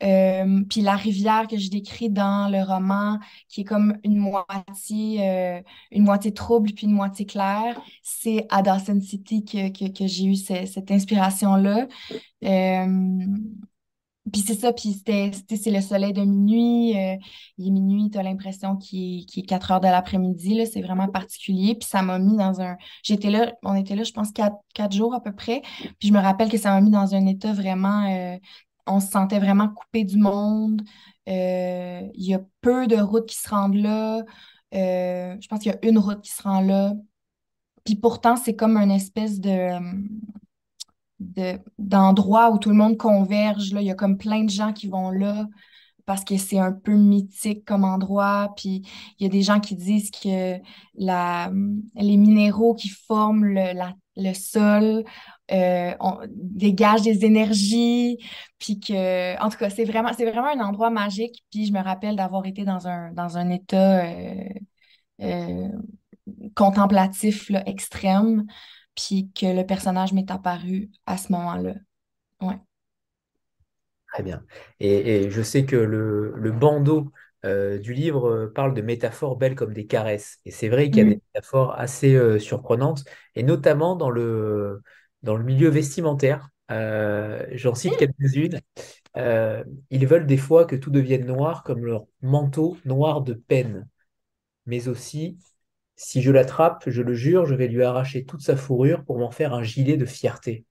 [SPEAKER 2] puis la rivière que je décris dans le roman, qui est comme une moitié, une moitié trouble puis une moitié claire, c'est à Dawson City que, que j'ai eu cette inspiration-là. Puis c'est ça, puis c'est le soleil de minuit. Euh, il est minuit, tu as l'impression qu'il est, 4 heures de l'après-midi. C'est vraiment particulier. Puis ça m'a mis dans un. J'étais là, on était là, je pense, quatre, jours à peu près. Puis je me rappelle que ça m'a mis dans un état vraiment. Euh, on se sentait vraiment coupé du monde. Euh, il y a peu de routes qui se rendent là. je pense qu'il y a une route qui se rend là. Puis pourtant, c'est comme une espèce de d'endroits où tout le monde converge. Là. Il y a comme plein de gens qui vont là parce que c'est un peu mythique comme endroit. Puis il y a des gens qui disent que les minéraux qui forment le, sol euh, dégagent des énergies. Puis que, en tout cas, c'est vraiment, un endroit magique. Puis je me rappelle d'avoir été dans un, état euh, euh, contemplatif extrême puis que le personnage m'est apparu à ce moment-là. Ouais.
[SPEAKER 1] Très bien. Et, je sais que le, bandeau euh, du livre euh, parle de métaphores belles comme des caresses. Et c'est vrai qu'il y a mm. des métaphores assez euh, surprenantes, et notamment dans le, dans le milieu vestimentaire. J'en cite mm. quelques-unes. ils veulent des fois que tout devienne noir comme leur manteau noir de peine, mais aussi si je l'attrape, je le jure, je vais lui arracher toute sa fourrure pour m'en faire un gilet de fierté.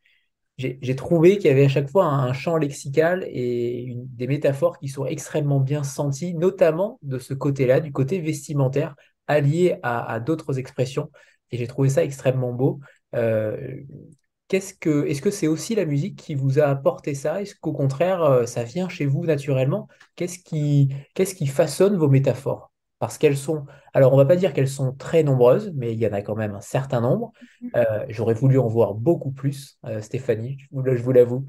[SPEAKER 1] J'ai trouvé qu'il y avait à chaque fois un, champ lexical et des métaphores qui sont extrêmement bien senties, notamment de ce côté-là, du côté vestimentaire, allié à, d'autres expressions. Et j'ai trouvé ça extrêmement beau. Euh, est-ce que, c'est aussi la musique qui vous a apporté ça? Est-ce qu'au contraire, euh, ça vient chez vous naturellement? Qu'est-ce qui façonne vos métaphores? Parce qu'elles sont, alors on va pas dire qu'elles sont très nombreuses, mais il y en a quand même un certain nombre. Mhm. Euh, j'aurais voulu en voir beaucoup plus, euh, Stéphanie, je vous, l'avoue.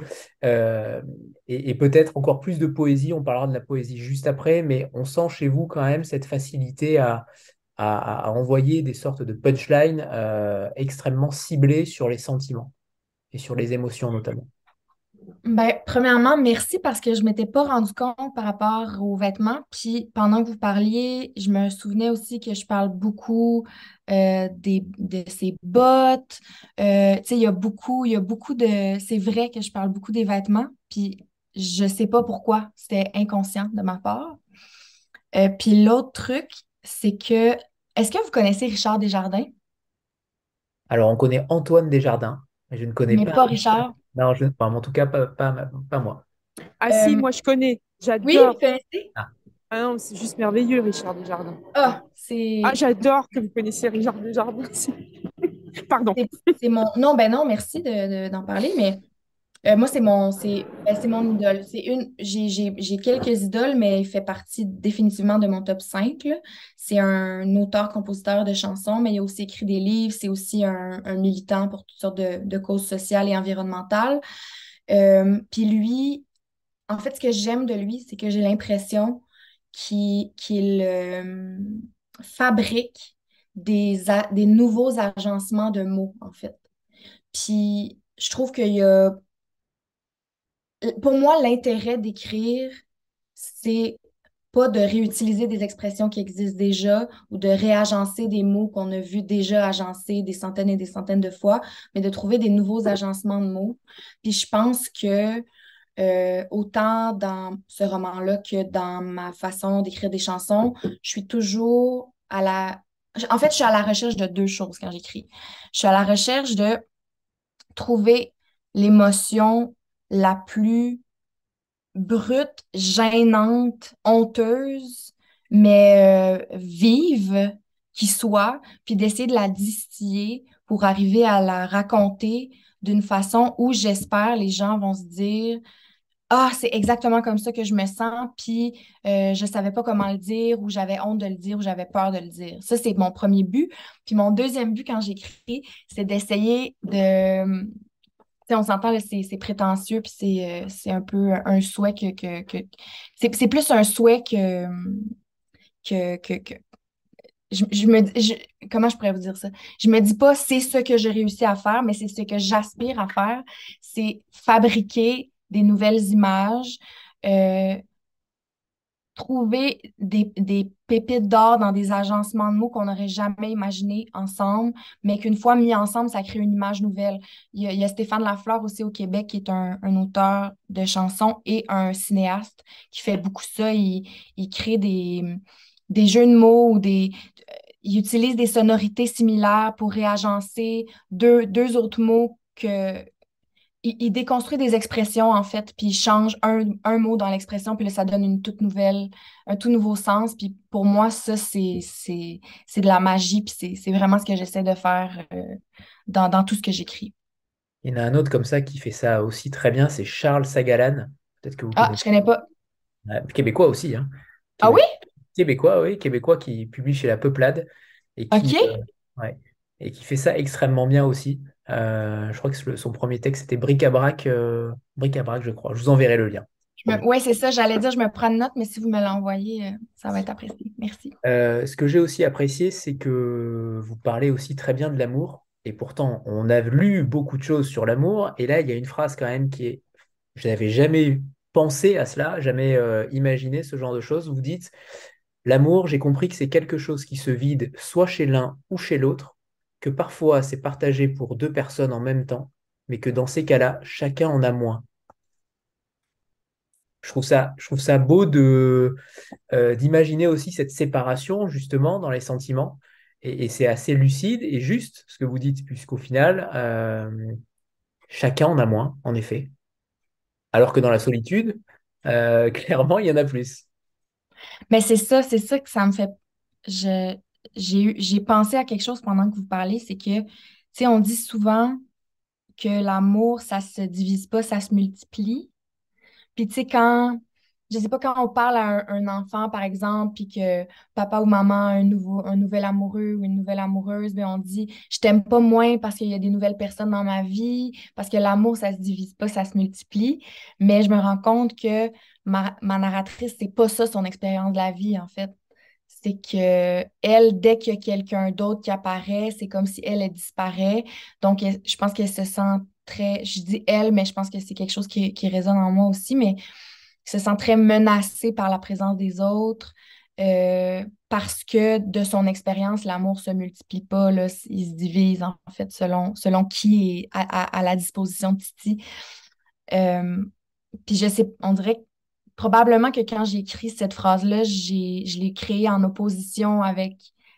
[SPEAKER 1] Euh, et, peut-être encore plus de poésie, on parlera de la poésie juste après, mais on sent chez vous quand même cette facilité à, à, envoyer des sortes de punchlines extrêmement ciblées sur les sentiments et sur les émotions notamment.
[SPEAKER 2] Ben, premièrement, merci parce que je ne m'étais pas rendu compte par rapport aux vêtements. Puis pendant que vous parliez, je me souvenais aussi que je parle beaucoup euh, des, de ces bottes. Euh, tu sais, il y a beaucoup, il y a beaucoup de. C'est vrai que je parle beaucoup des vêtements. Puis je ne sais pas pourquoi. C'était inconscient de ma part. Euh, puis l'autre truc, c'est que. Est-ce que vous connaissez Richard Desjardins?
[SPEAKER 1] Alors, on connaît Antoine Desjardins. Mais je ne connais
[SPEAKER 2] Mais pas Richard.
[SPEAKER 1] Non, je, en tout cas, pas, pas, moi.
[SPEAKER 3] Ah si, euh, moi je connais. J'adore.
[SPEAKER 2] Oui, vous connaissez
[SPEAKER 3] ah. ah. non, c'est juste merveilleux, Richard Desjardins.
[SPEAKER 2] Ah, c'est.
[SPEAKER 3] Ah, j'adore que vous connaissiez Richard Desjardins. *laughs* Pardon.
[SPEAKER 2] C'est mon. Non, ben non, merci d'en parler, mais euh, moi, c'est mon, ben, mon idole. C'est une, j'ai, quelques idoles, mais il fait partie définitivement de mon top 5. C'est un auteur-compositeur de chansons, mais il a aussi écrit des livres. C'est aussi un, militant pour toutes sortes de, causes sociales et environnementales. Euh, puis lui, en fait, ce que j'aime de lui, c'est que j'ai l'impression qu'il, euh, fabrique des, des nouveaux agencements de mots, en fait. Puis je trouve qu'il y a pour moi, l'intérêt d'écrire, c'est pas de réutiliser des expressions qui existent déjà ou de réagencer des mots qu'on a vus déjà agencés des centaines et des centaines de fois, mais de trouver des nouveaux agencements de mots. Puis je pense que euh, autant dans ce roman-là que dans ma façon d'écrire des chansons, je suis toujours à la... En fait, je suis à la recherche de deux choses quand j'écris. Je suis à la recherche de trouver l'émotion la plus brute, gênante, honteuse, mais euh, vive qui soit, puis d'essayer de la distiller pour arriver à la raconter d'une façon où j'espère les gens vont se dire ah, c'est exactement comme ça que je me sens, puis euh, je ne savais pas comment le dire, ou j'avais honte de le dire, ou j'avais peur de le dire. Ça, c'est mon premier but. Puis mon deuxième but quand j'écris, c'est d'essayer de, on s'entend, c'est prétentieux, puis euh, c'est un peu un souhait que. c'est plus un souhait que, que, je, je me je- comment je pourrais vous dire ça? Je me dis pas c'est ce que j'ai réussi à faire, mais c'est ce que j'aspire à faire. C'est fabriquer des nouvelles images, euh, trouver des pépites d'or dans des agencements de mots qu'on n'aurait jamais imaginé ensemble, mais qu'une fois mis ensemble, ça crée une image nouvelle. Il y a, Stéphane Lafleur aussi au Québec, qui est un, auteur de chansons et un cinéaste qui fait beaucoup ça. Il, il crée des, des jeux de mots ou des... Il utilise des sonorités similaires pour réagencer deux, deux autres mots que, il, il déconstruit des expressions, en fait, puis il change un, un mot dans l'expression, puis là, ça donne une toute nouvelle, un tout nouveau sens. Puis pour moi, ça, c'est, c'est, c'est de la magie, puis c'est, c'est vraiment ce que j'essaie de faire euh, dans, dans tout ce que j'écris.
[SPEAKER 1] Il y en a un autre comme ça qui fait ça aussi très bien, c'est Charles Sagalan. Peut-être que vous
[SPEAKER 2] Ah,
[SPEAKER 1] connaissez.
[SPEAKER 2] je connais pas.
[SPEAKER 1] Euh, Québécois aussi, hein.
[SPEAKER 2] Ah oui?
[SPEAKER 1] Québécois, oui, Québécois qui publie chez La Peuplade et qui,
[SPEAKER 2] OK.
[SPEAKER 1] euh, ouais, et qui fait ça extrêmement bien aussi. Euh, je crois que le- son premier texte c'était Bric-à-Brac, euh, Bric-à-Brac, je crois. Je vous enverrai le lien.
[SPEAKER 2] Me... Ouais, c'est ça, j'allais dire, je me prends une note, mais si vous me l'envoyez, euh, ça va être apprécié. Merci.
[SPEAKER 1] Euh, ce que j'ai aussi apprécié, c'est que vous parlez aussi très bien de l'amour. Et pourtant, on a lu beaucoup de choses sur l'amour. Et là, il y a une phrase quand même qui est... Je n'avais jamais pensé à cela, jamais euh, imaginé ce genre de choses. Vous dites, l'amour, j'ai compris que c'est quelque chose qui se vide soit chez l'un ou chez l'autre, que parfois c'est partagé pour deux personnes en même temps, mais que dans ces cas-là, chacun en a moins. Je trouve ça, beau de, euh, d'imaginer aussi cette séparation justement dans les sentiments. Et, c'est assez lucide et juste ce que vous dites, puisqu'au final, euh, chacun en a moins, en effet. Alors que dans la solitude, euh, *laughs* clairement, il y en a plus.
[SPEAKER 2] Mais c'est ça, c'est ça que ça me fait. J'ai pensé à quelque chose pendant que vous parlez, c'est que, tu sais, on dit souvent que l'amour, ça se divise pas, ça se multiplie. Puis, tu sais, quand, je sais pas, quand on parle à un, un enfant, par exemple, puis que papa ou maman a un nouveau, un nouvel amoureux ou une nouvelle amoureuse, bien, on dit, je t'aime pas moins parce qu'il y a des nouvelles personnes dans ma vie, parce que l'amour, ça se divise pas, ça se multiplie. Mais je me rends compte que ma, ma narratrice, c'est pas ça son expérience de la vie, en fait. C'est que elle, dès qu'il y a quelqu'un d'autre qui apparaît, c'est comme si elle, elle disparaît. Donc, elle- je pense qu'elle se sent très, je dis elle, mais je pense que c'est quelque chose qui, qui résonne en moi aussi, mais se sent très menacée par la présence des autres euh, parce que de son expérience, l'amour se multiplie pas, là, il se divise en fait selon, selon qui est à, à- à la disposition de Titi. Euh, puis je sais, on dirait que probablement que quand j'ai écrit cette phrase-là, j'ai, je l'ai créée en opposition avec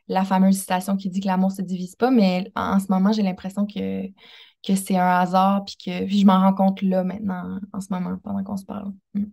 [SPEAKER 2] la fameuse citation qui dit que l'amour se divise pas, mais en, en ce moment, j'ai l'impression que, que c'est un hasard, puis que puis je m'en rends compte là maintenant, en ce moment, pendant qu'on se parle. Mm.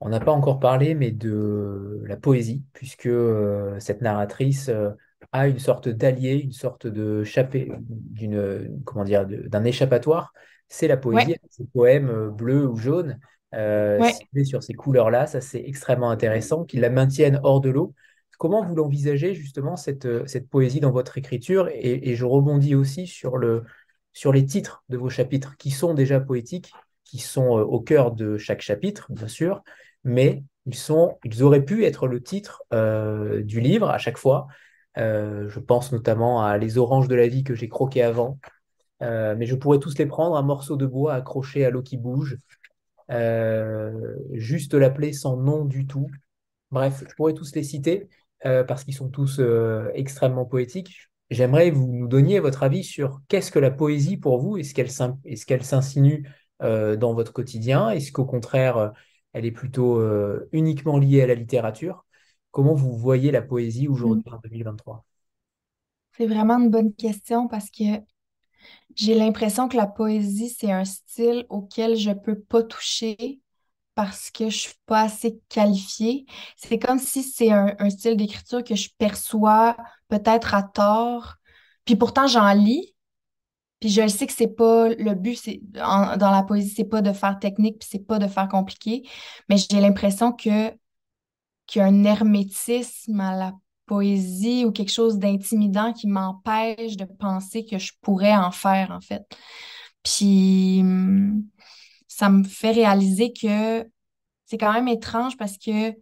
[SPEAKER 1] On n'a pas encore parlé, mais de la poésie, puisque euh, cette narratrice euh, a une sorte d'allié, une sorte de chapé, d'une, comment dire, d'un échappatoire. C'est la poésie,
[SPEAKER 2] Ouais,
[SPEAKER 1] ses poèmes euh, bleus ou jaunes, euh,
[SPEAKER 2] ouais.
[SPEAKER 1] sur ces couleurs-là. Ça, c'est extrêmement intéressant, qu'ils la maintiennent hors de l'eau. Comment vous l'envisagez justement, cette, euh, cette poésie dans votre écriture? Et, et je rebondis aussi sur le, sur les titres de vos chapitres, qui sont déjà poétiques, qui sont euh, au cœur de chaque chapitre, bien sûr mais ils sont, ils auraient pu être le titre euh, du livre à chaque fois. Euh, je pense notamment à Les oranges de la vie que j'ai croquées avant, Euh, mais je pourrais tous les prendre, un morceau de bois accroché à l'eau qui bouge, juste l'appeler sans nom du tout. Bref, je pourrais tous les citer euh, parce qu'ils sont tous euh, extrêmement poétiques. J'aimerais que vous nous donniez votre avis sur qu'est-ce que la poésie pour vous? Est-ce qu'elle s'insinue euh, dans votre quotidien? Est-ce qu'au contraire, euh, elle est plutôt euh, uniquement liée à la littérature? Comment vous voyez la poésie aujourd'hui en 2023?
[SPEAKER 2] C'est vraiment une bonne question parce que j'ai l'impression que la poésie, c'est un style auquel je peux pas toucher parce que je suis pas assez qualifiée. C'est comme si c'est un, style d'écriture que je perçois peut-être à tort, puis pourtant j'en lis, puis je sais que c'est pas le but, c'est dans la poésie, c'est pas de faire technique, puis c'est pas de faire compliqué, mais j'ai l'impression que qu'il y a un hermétisme à la poésie ou quelque chose d'intimidant qui m'empêche de penser que je pourrais en faire, en fait. Puis hum, ça me fait réaliser que c'est quand même étrange parce que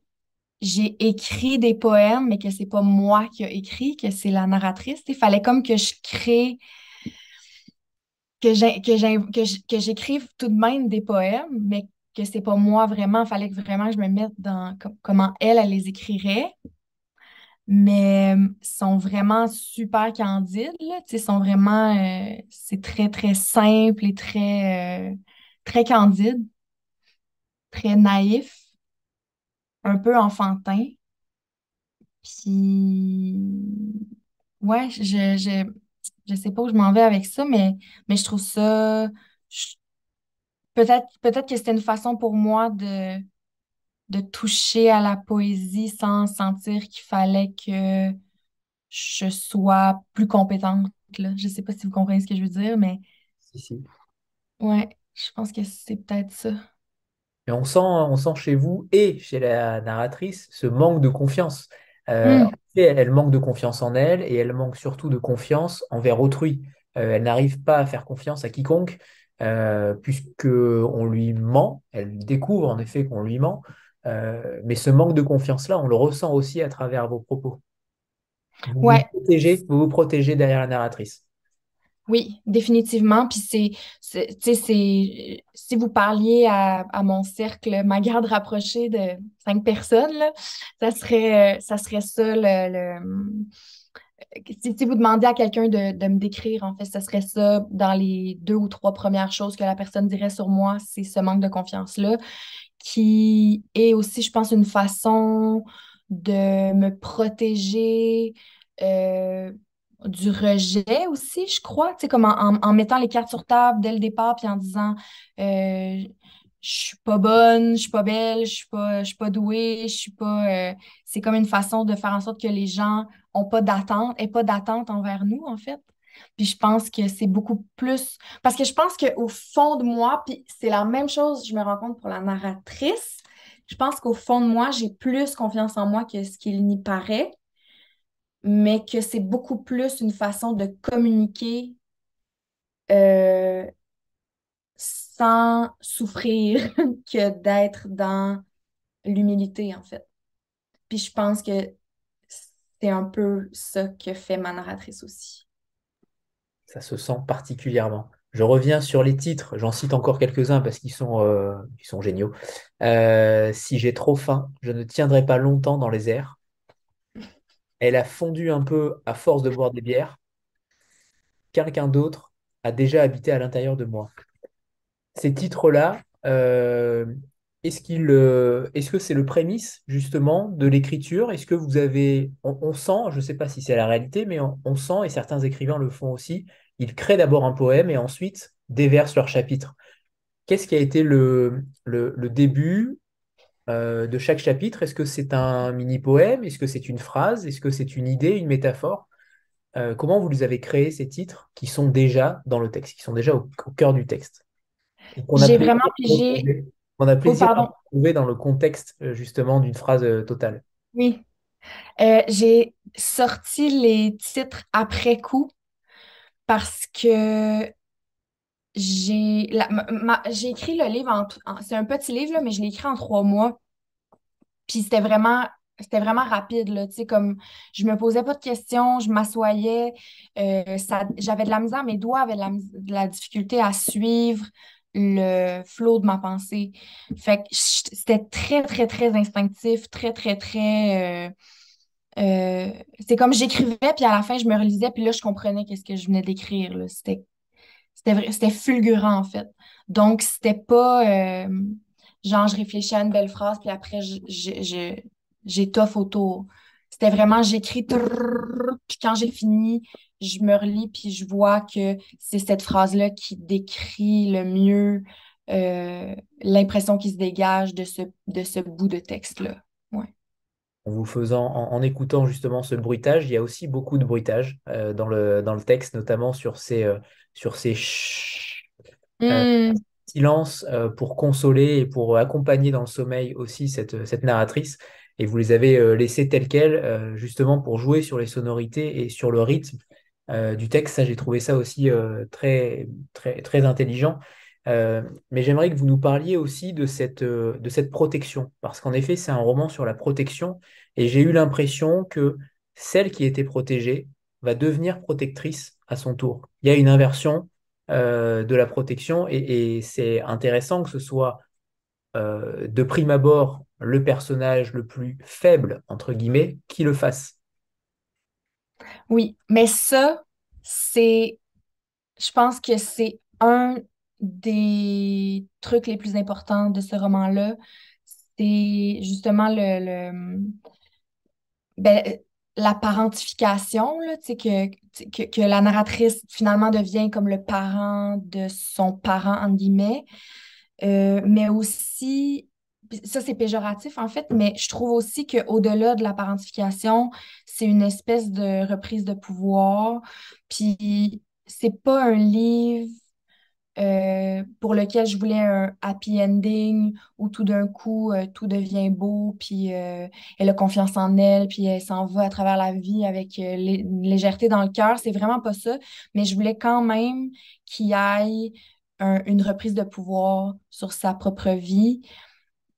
[SPEAKER 2] j'ai écrit des poèmes, mais que c'est pas moi qui ai écrit, que c'est la narratrice. Il fallait comme que je crée, que j'écrive tout de même des poèmes, mais que c'est pas moi vraiment. Il fallait que je me mette dans comment elle, elle les écrirait. Mais euh, sont vraiment super candides, là. sont vraiment, euh, c'est très, très simple et très, euh, très candide, très naïf un peu enfantin. Puis, ouais, je, je, je sais pas où je m'en vais avec ça, mais, mais je trouve ça. Peut-être peut-être que c'était une façon pour moi de, de toucher à la poésie sans sentir qu'il fallait que je sois plus compétente. Là. Je sais pas si vous comprenez ce que je veux dire, mais
[SPEAKER 1] Si, si.
[SPEAKER 2] ouais, je pense que c'est peut-être ça.
[SPEAKER 1] Mais on sent, on sent chez vous et chez la narratrice ce manque de confiance. Euh,
[SPEAKER 2] Hmm.
[SPEAKER 1] elle manque de confiance en elle et elle manque surtout de confiance envers autrui. Euh, elle n'arrive pas à faire confiance à quiconque euh, puisque on lui ment. Elle découvre en effet qu'on lui ment. Euh, mais ce manque de confiance-là, on le ressent aussi à travers vos propos. Vous vous protégez, vous vous protégez derrière la narratrice.
[SPEAKER 2] Oui, définitivement. Puis c'est, c'est- tu sais, c'est, si vous parliez à, à mon cercle, ma garde rapprochée de cinq personnes, là, ça serait, ça serait ça le, le- si, si vous demandez à quelqu'un de, de me décrire, en fait, ça serait ça dans les deux ou trois premières choses que la personne dirait sur moi, c'est ce manque de confiance-là, qui est aussi, je pense, une façon de me protéger. euh, du rejet aussi, je crois, tu sais, comme en, en- mettant les cartes sur table dès le départ, puis en disant euh, je suis pas bonne, je suis pas belle, je suis pas, je suis pas douée, je suis pas. euh, c'est comme une façon de faire en sorte que les gens ont pas d'attente, aient pas d'attente envers nous, en fait. Puis je pense que c'est beaucoup plus. Parce que je pense qu'au fond de moi, puis c'est la même chose, je me rends compte pour la narratrice, je pense qu'au fond de moi, j'ai plus confiance en moi que ce qu'il n'y paraît mais que c'est beaucoup plus une façon de communiquer euh, sans souffrir *laughs* que d'être dans l'humilité, en fait. Puis je pense que c'est un peu ça que fait ma narratrice aussi.
[SPEAKER 1] Ça se sent particulièrement. Je reviens sur les titres, j'en cite encore quelques-uns parce qu'ils sont, euh, ils sont géniaux. Euh, si j'ai trop faim, je ne tiendrai pas longtemps dans les airs. Elle a fondu un peu à force de boire des bières. Quelqu'un d'autre a déjà habité à l'intérieur de moi. Ces titres-là, euh, est-ce est-ce que c'est le prémisse justement de l'écriture? Est-ce que vous avez, on, sent, je ne sais pas si c'est la réalité, mais on sent, et certains écrivains le font aussi, ils créent d'abord un poème et ensuite déversent leur chapitre. Qu'est-ce qui a été le, le, le début euh, de chaque chapitre? Est-ce que c'est un mini-poème? Est-ce que c'est une phrase? Est-ce que c'est une idée, une métaphore? Euh, comment vous les avez créés, ces titres qui sont déjà dans le texte, qui sont déjà au, au cœur du texte?
[SPEAKER 2] J'ai vraiment
[SPEAKER 1] à
[SPEAKER 2] pigé.
[SPEAKER 1] qu'on a
[SPEAKER 2] Oh,
[SPEAKER 1] plaisir à
[SPEAKER 2] pardon.
[SPEAKER 1] retrouver dans le contexte euh, justement d'une phrase totale.
[SPEAKER 2] Oui. Euh, j'ai sorti les titres après coup parce que j'ai j'ai écrit le livre en, c'est un petit livre là, mais je l'ai écrit en trois mois. Puis c'était vraiment, c'était vraiment rapide, là, tu sais, comme je me posais pas de questions, je m'assoyais, euh, ça, j'avais de la misère, mes doigts avaient de la, de la difficulté à suivre le flot de ma pensée. Fait que c'était très, très, très instinctif, très, très, très... euh, euh, c'est comme j'écrivais, puis à la fin, je me relisais, puis là, je comprenais qu'est-ce que je venais d'écrire. C'était, c'était, fulgurant, en fait. Donc, c'était pas... euh, Genre, je réfléchis à une belle phrase, puis après, j'étoffe autour. C'était vraiment, j'écris, puis quand j'ai fini, je me relis, puis je vois que c'est cette phrase-là qui décrit le mieux euh, l'impression qui se dégage de ce, de ce bout de texte-là.
[SPEAKER 1] En vous faisant, en, en écoutant justement ce bruitage, il y a aussi beaucoup de bruitage euh, dans le, dans le texte, notamment sur ces, euh, sur ces chut, euh,
[SPEAKER 2] Hmm.
[SPEAKER 1] silences euh, pour consoler et pour accompagner dans le sommeil aussi cette, cette narratrice. Et vous les avez laissées telles quelles, euh, justement pour jouer sur les sonorités et sur le rythme du texte. Ça, j'ai trouvé ça aussi très, très, très intelligent. Euh, mais j'aimerais que vous nous parliez aussi de cette, euh, de cette protection, parce qu'en effet, c'est un roman sur la protection, et j'ai eu l'impression que celle qui était protégée va devenir protectrice à son tour. Il y a une inversion euh, de la protection, et, et c'est intéressant que ce soit de prime abord le personnage le plus faible, entre guillemets, qui le fasse.
[SPEAKER 2] Oui, mais ça, c'est, je pense que c'est un des trucs les plus importants de ce roman-là. C'est justement le, ben, la parentification, là, que, que, que, la narratrice finalement devient comme le parent de son parent, entre guillemets, euh, mais aussi ça c'est péjoratif en fait, mais je trouve aussi qu'au-delà de la parentification, c'est une espèce de reprise de pouvoir. Puis c'est pas un livre euh, pour lequel je voulais un happy ending où tout d'un coup euh, tout devient beau, puis euh, elle a confiance en elle, puis elle s'en va à travers la vie avec une légèreté dans le cœur. C'est vraiment pas ça, mais je voulais quand même qu'il y ait une reprise de pouvoir sur sa propre vie.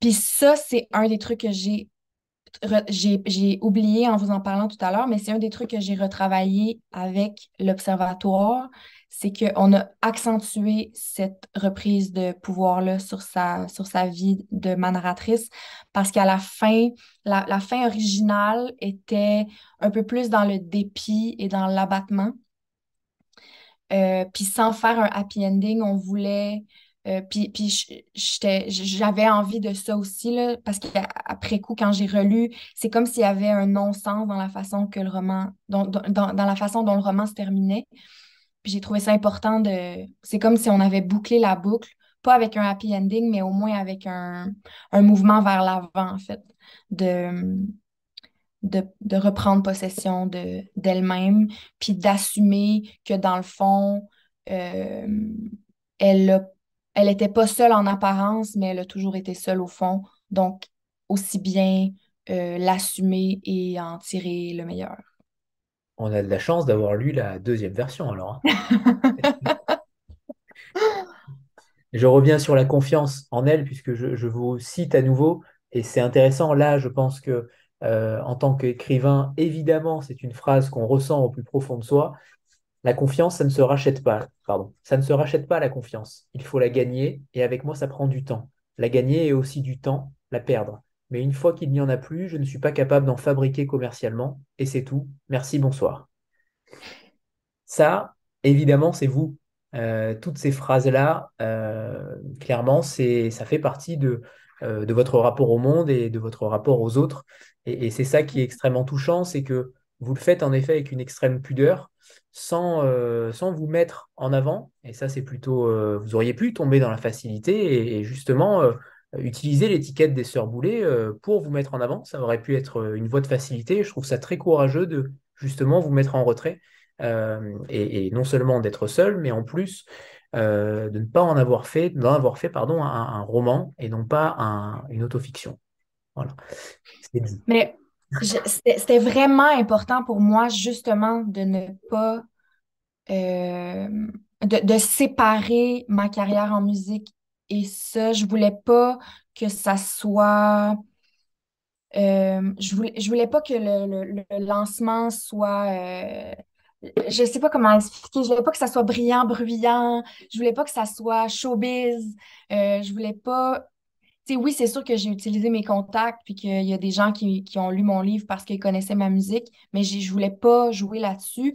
[SPEAKER 2] Puis ça, c'est un des trucs que j'ai j'ai oublié en vous en parlant tout à l'heure, mais c'est un des trucs que j'ai retravaillé avec l'Observatoire, c'est qu'on a accentué cette reprise de pouvoir-là sur sa, sur sa vie de narratrice, parce qu'à la fin, la, la, fin originale était un peu plus dans le dépit et dans l'abattement. Euh, puis sans faire un happy ending, on voulait euh, puis, j'avais envie de ça aussi, là, parce qu'après coup, quand j'ai relu, c'est comme s'il y avait un non-sens dans la façon que le roman, dans, dans, la façon dont le roman se terminait. Puis j'ai trouvé ça important de. C'est comme si on avait bouclé la boucle, pas avec un happy ending, mais au moins avec un, un mouvement vers l'avant, en fait, de, de, reprendre possession de, d'elle-même, puis d'assumer que dans le fond, euh, elle elle n'était pas seule en apparence, mais elle a toujours été seule au fond. Donc, aussi bien euh, l'assumer et en tirer le meilleur.
[SPEAKER 1] On a de la chance d'avoir lu la deuxième version alors. Hein. *laughs* je reviens sur la confiance en elle puisque je, vous cite à nouveau et c'est intéressant. Là, je pense que euh, en tant qu'écrivain, évidemment, c'est une phrase qu'on ressent au plus profond de soi la confiance, ça ne se rachète pas. Pardon. Ça ne se rachète pas la confiance. Il faut la gagner et avec moi, ça prend du temps. La gagner est aussi du temps, la perdre. Mais une fois qu'il n'y en a plus, je ne suis pas capable d'en fabriquer commercialement et c'est tout. Merci, bonsoir. Ça, évidemment, c'est vous. Euh, toutes ces phrases-là, euh, clairement, c'est, ça fait partie de, euh, de votre rapport au monde et de votre rapport aux autres. et c'est ça qui est extrêmement touchant, c'est que vous le faites en effet avec une extrême pudeur, sans, sans vous mettre en avant. Et ça, c'est plutôt. Vous auriez pu tomber dans la facilité et, justement utiliser l'étiquette des sœurs Boulet pour vous mettre en avant. Ça aurait pu être une voie de facilité. Je trouve ça très courageux de justement vous mettre en retrait. Et, non seulement d'être seul, mais en plus de ne pas en avoir fait, d'en avoir fait pardon, un, roman et non pas une autofiction. Voilà.
[SPEAKER 2] Mais c'était vraiment important pour moi, justement, de ne pas. Euh, de, séparer ma carrière en musique et ça. Je voulais pas que ça soit. Euh, je, voulais, je voulais pas que le, lancement soit. Euh, je sais pas comment expliquer. Je voulais pas que ça soit brillant, bruyant. Je voulais pas que ça soit showbiz. je voulais pas oui, c'est sûr que j'ai utilisé mes contacts, puis qu'il y a des gens qui, ont lu mon livre parce qu'ils connaissaient ma musique, mais je voulais pas jouer là-dessus.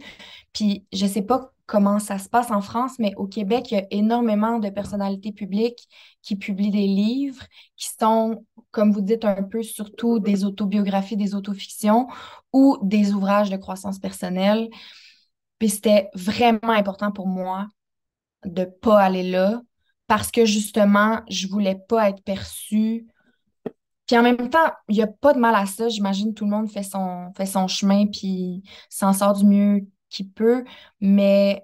[SPEAKER 2] Puis je sais pas comment ça se passe en France, mais au Québec, il y a énormément de personnalités publiques qui publient des livres qui sont, comme vous dites, un peu surtout des autobiographies, des autofictions ou des ouvrages de croissance personnelle. Puis c'était vraiment important pour moi de pas aller là parce que justement, je voulais pas être perçue. Puis en même temps, il n'y a pas de mal à ça. J'imagine tout le monde fait son, chemin puis s'en sort du mieux qu'il peut. Mais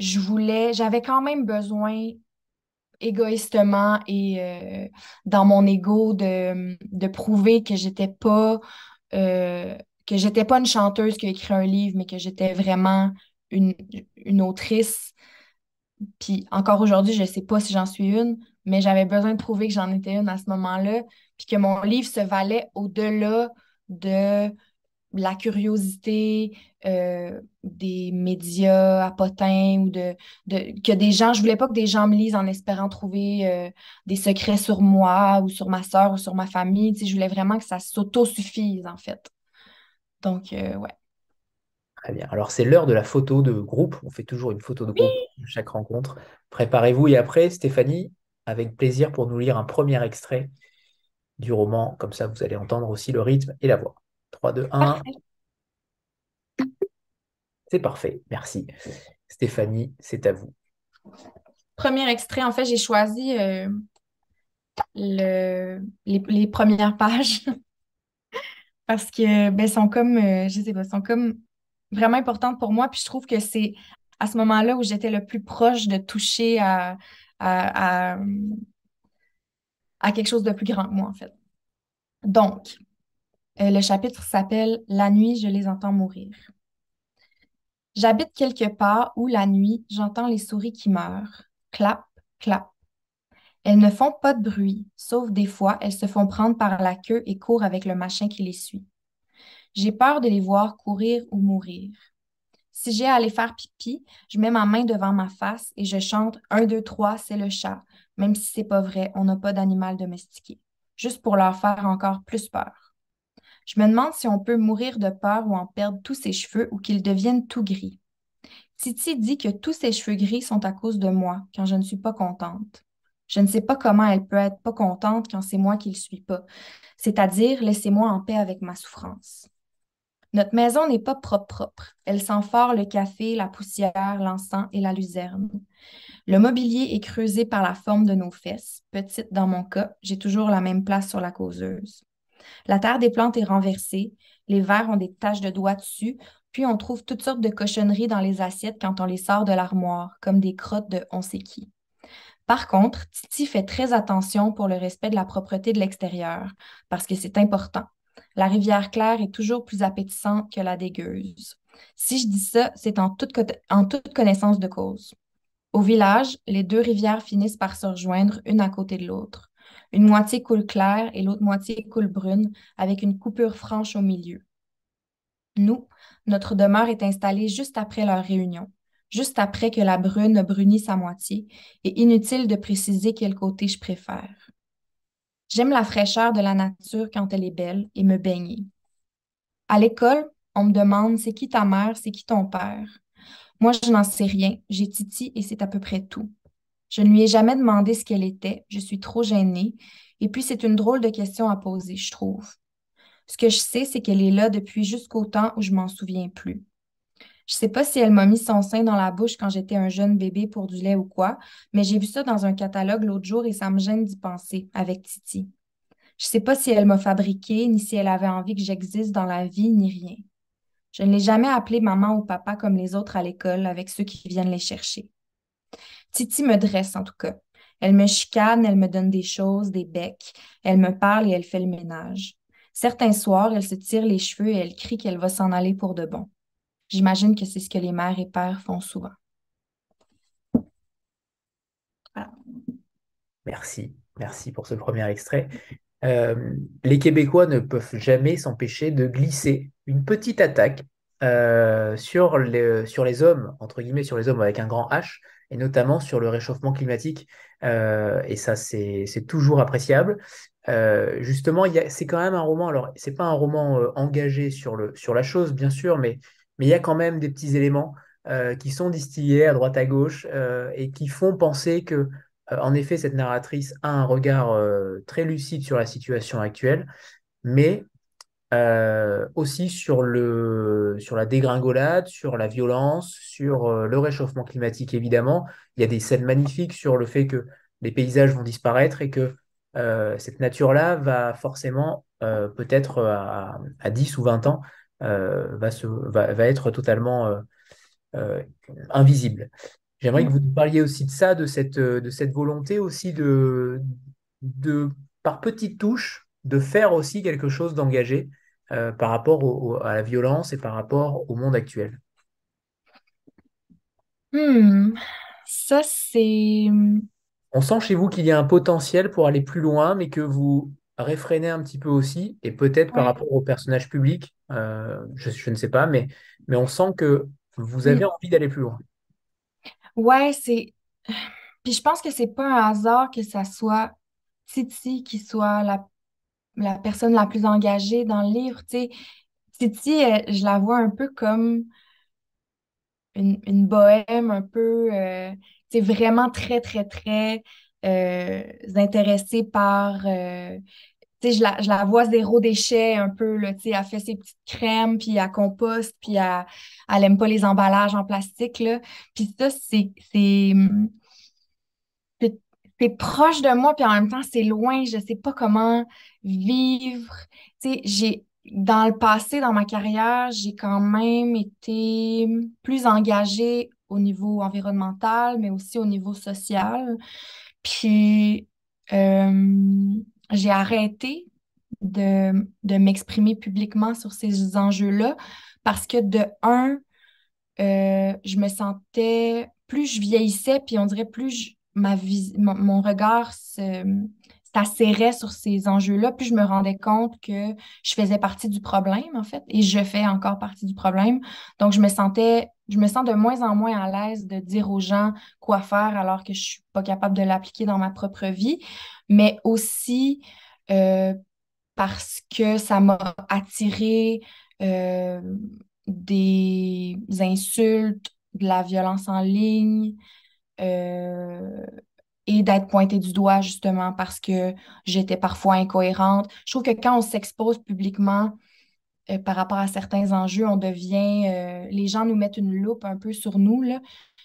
[SPEAKER 2] je voulais, j'avais quand même besoin égoïstement et euh, dans mon ego de, prouver que j'étais pas euh, que j'étais pas une chanteuse qui a écrit un livre, mais que j'étais vraiment une autrice Puis encore aujourd'hui, je ne sais pas si j'en suis une, mais j'avais besoin de prouver que j'en étais une à ce moment-là, puis que mon livre se valait au-delà de la curiosité euh, des médias à potins ou de, que des gens, je voulais pas que des gens me lisent en espérant trouver euh, des secrets sur moi ou sur ma soeur ou sur ma famille. je voulais vraiment que ça s'auto-suffise, en fait. Donc, euh, ouais.
[SPEAKER 1] Très bien. Alors, c'est l'heure de la photo de groupe. On fait toujours une photo de groupe à chaque rencontre. Préparez-vous et après, Stéphanie, avec plaisir pour nous lire un premier extrait du roman. Comme ça, vous allez entendre aussi le rythme et la voix. 3, 2, 1. C'est parfait, merci. Stéphanie, c'est à vous.
[SPEAKER 2] Premier extrait, en fait, j'ai choisi euh, le, les, premières pages *laughs* parce que ben, sont comme, euh, je sais pas, sont comme vraiment importantes pour moi. Puis je trouve que c'est à ce moment-là où j'étais le plus proche de toucher à quelque chose de plus grand que moi, en fait. Donc, euh, le chapitre s'appelle La nuit, je les entends mourir. J'habite quelque part où la nuit, j'entends les souris qui meurent. Clap, clap. Elles ne font pas de bruit, sauf des fois, elles se font prendre par la queue et courent avec le machin qui les suit. J'ai peur de les voir courir ou mourir. Si j'ai à aller faire pipi, je mets ma main devant ma face et je chante 1, 2, 3, c'est le chat, même si c'est pas vrai, on n'a pas d'animal domestiqué, juste pour leur faire encore plus peur. Je me demande si on peut mourir de peur ou en perdre tous ses cheveux ou qu'ils deviennent tout gris. Titi dit que tous ses cheveux gris sont à cause de moi quand je ne suis pas contente. Je ne sais pas comment elle peut être pas contente quand c'est moi qui le suis pas, c'est-à-dire laissez-moi en paix avec ma souffrance. Notre maison n'est pas propre propre. Elle sent fort le café, la poussière, l'encens et la luzerne. Le mobilier est creusé par la forme de nos fesses. Petite dans mon cas, j'ai toujours la même place sur la causeuse. La terre des plantes est renversée, les verres ont des taches de doigts dessus, puis on trouve toutes sortes de cochonneries dans les assiettes quand on les sort de l'armoire, comme des crottes de on sait qui. Par contre, Titi fait très attention pour le respect de la propreté de l'extérieur, parce que c'est important. La rivière claire est toujours plus appétissante que la dégueuse. Si je dis ça, c'est en toute, connaissance de cause. Au village, les deux rivières finissent par se rejoindre une à côté de l'autre. Une moitié coule claire et l'autre moitié coule brune, avec une coupure franche au milieu. Nous, notre demeure est installée juste après leur réunion, juste après que la brune a bruni sa moitié, et inutile de préciser quel côté je préfère. J'aime la fraîcheur de la nature quand elle est belle et me baigner. À l'école, on me demande c'est qui ta mère, c'est qui ton père? Moi, je n'en sais rien, j'ai Titi et c'est à peu près tout. Je ne lui ai jamais demandé ce qu'elle était, je suis trop gênée, et puis c'est une drôle de question à poser, je trouve. Ce que je sais, c'est qu'elle est là depuis jusqu'au temps où je m'en souviens plus. Je sais pas si elle m'a mis son sein dans la bouche quand j'étais un jeune bébé pour du lait ou quoi, mais j'ai vu ça dans un catalogue l'autre jour et ça me gêne d'y penser avec Titi. Je sais pas si elle m'a fabriqué, ni si elle avait envie que j'existe dans la vie, ni rien. Je ne l'ai jamais appelée maman ou papa comme les autres à l'école avec ceux qui viennent les chercher. Titi me dresse en tout cas. Elle me chicane, elle me donne des choses, des becs, elle me parle et elle fait le ménage. Certains soirs, elle se tire les cheveux et elle crie qu'elle va s'en aller pour de bon. J'imagine que c'est ce que les mères et pères font souvent.
[SPEAKER 1] Merci, merci pour ce premier extrait. Euh, les Québécois ne peuvent jamais s'empêcher de glisser une petite attaque euh, sur, les, sur les hommes, entre guillemets, sur les hommes avec un grand H, et notamment sur le réchauffement climatique. Euh, et ça, c'est toujours appréciable. Justement, c'est quand même un roman, alors c'est pas un roman engagé sur, le, sur la chose, bien sûr, mais mais il y a quand même des petits éléments qui sont distillés à droite à gauche et qui font penser que, en effet, cette narratrice a un regard très lucide sur la situation actuelle, mais euh, aussi sur, le, sur la dégringolade, sur la violence, sur euh, le réchauffement climatique, évidemment. Il y a des scènes magnifiques sur le fait que les paysages vont disparaître et que euh, cette nature-là va forcément, peut-être à, 10 ou 20 ans, va, se, va, va, être totalement invisible. J'aimerais que vous parliez aussi de ça, de cette, de cette volonté aussi de, de, par petites touches, de faire aussi quelque chose d'engagé euh, par rapport à la violence et par rapport au monde actuel
[SPEAKER 2] hmm. ça, c'est.
[SPEAKER 1] On sent chez vous qu'il y a un potentiel pour aller plus loin, mais que vous réfrénez un petit peu aussi, et peut-être par rapport au personnage public, euh, je, je ne sais pas, mais, mais on sent que vous avez
[SPEAKER 2] Mm.
[SPEAKER 1] envie d'aller plus loin.
[SPEAKER 2] Ouais, c'est. Puis je pense que c'est pas un hasard que ça soit Titi qui soit la, la personne la plus engagée dans le livre. Tu sais, Titi, elle, je la vois un peu comme une, une bohème, un peu, euh, tu sais, vraiment très, très, très euh, intéressée par. euh, je la, je la vois zéro déchet un peu, là, elle fait ses petites crèmes, puis elle composte, puis elle, elle aime pas les emballages en plastique, là. Puis ça, c'est, c'est, proche de moi, puis en même temps, c'est loin. Je sais pas comment vivre. Dans le passé, dans ma carrière, j'ai quand même été plus engagée au niveau environnemental, mais aussi au niveau social. Puis, euh, j'ai arrêté de, de m'exprimer publiquement sur ces enjeux-là parce que, de un, euh, je me sentais, plus je vieillissais, puis on dirait plus je- ma vis- mon, mon regard se, s'asserrait sur ces enjeux-là, plus je me rendais compte que je faisais partie du problème, en fait, et je fais encore partie du problème. Donc, je me sentais, je me sens de moins en moins à l'aise de dire aux gens quoi faire alors que je suis pas capable de l'appliquer dans ma propre vie, mais aussi euh, parce que ça m'a attiré euh, des insultes, de la violence en ligne euh, et d'être pointée du doigt justement parce que j'étais parfois incohérente. Je trouve que quand on s'expose publiquement euh, par rapport à certains enjeux, on devient, euh, les gens nous mettent une loupe un peu sur nous, là.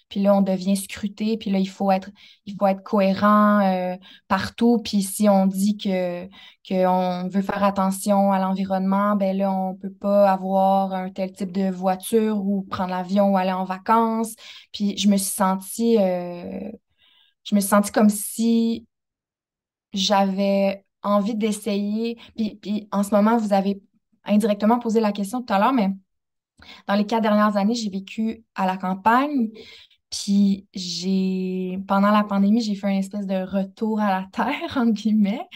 [SPEAKER 2] Puis là, on devient scruté, puis là, il faut être, il faut être cohérent euh, partout. Puis si on dit que qu'on veut faire attention à l'environnement, ben là, on peut pas avoir un tel type de voiture ou prendre l'avion ou aller en vacances. Puis je me suis sentie, je me suis sentie comme si j'avais envie d'essayer. Puis, puis en ce moment, vous avez indirectement posé la question tout à l'heure, mais dans les quatre dernières années, j'ai vécu à la campagne. Puis j'ai, pendant la pandémie, j'ai fait une espèce de retour à la terre, *laughs* entre guillemets.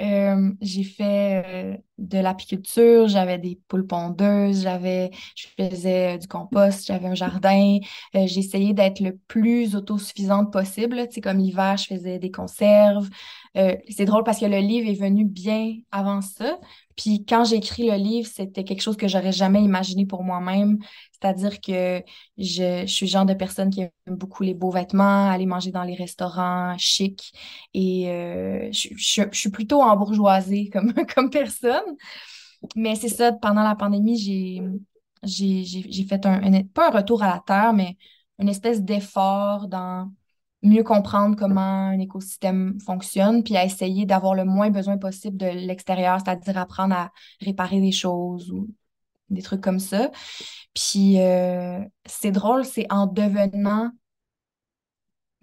[SPEAKER 2] Euh, j'ai fait euh, de l'apiculture, j'avais des poules pondeuses, j'avais, je faisais euh, du compost, j'avais un jardin. J'ai essayé d'être le plus autosuffisante possible. Tu sais, comme l'hiver, je faisais des conserves. C'est drôle parce que le livre est venu bien avant ça. Puis quand j'ai écrit le livre, c'était quelque chose que j'aurais jamais imaginé pour moi-même. C'est-à-dire que je, suis le genre de personne qui aime beaucoup les beaux vêtements, aller manger dans les restaurants chics. Et euh, je, suis plutôt embourgeoisée comme, *laughs* comme personne. Mais c'est ça, pendant la pandémie, j'ai, j'ai, fait un, un- pas un retour à la terre, mais une espèce d'effort dans mieux comprendre comment un écosystème fonctionne, puis à essayer d'avoir le moins besoin possible de l'extérieur, c'est-à-dire apprendre à réparer des choses ou des trucs comme ça. Puis euh, c'est drôle, c'est en devenant,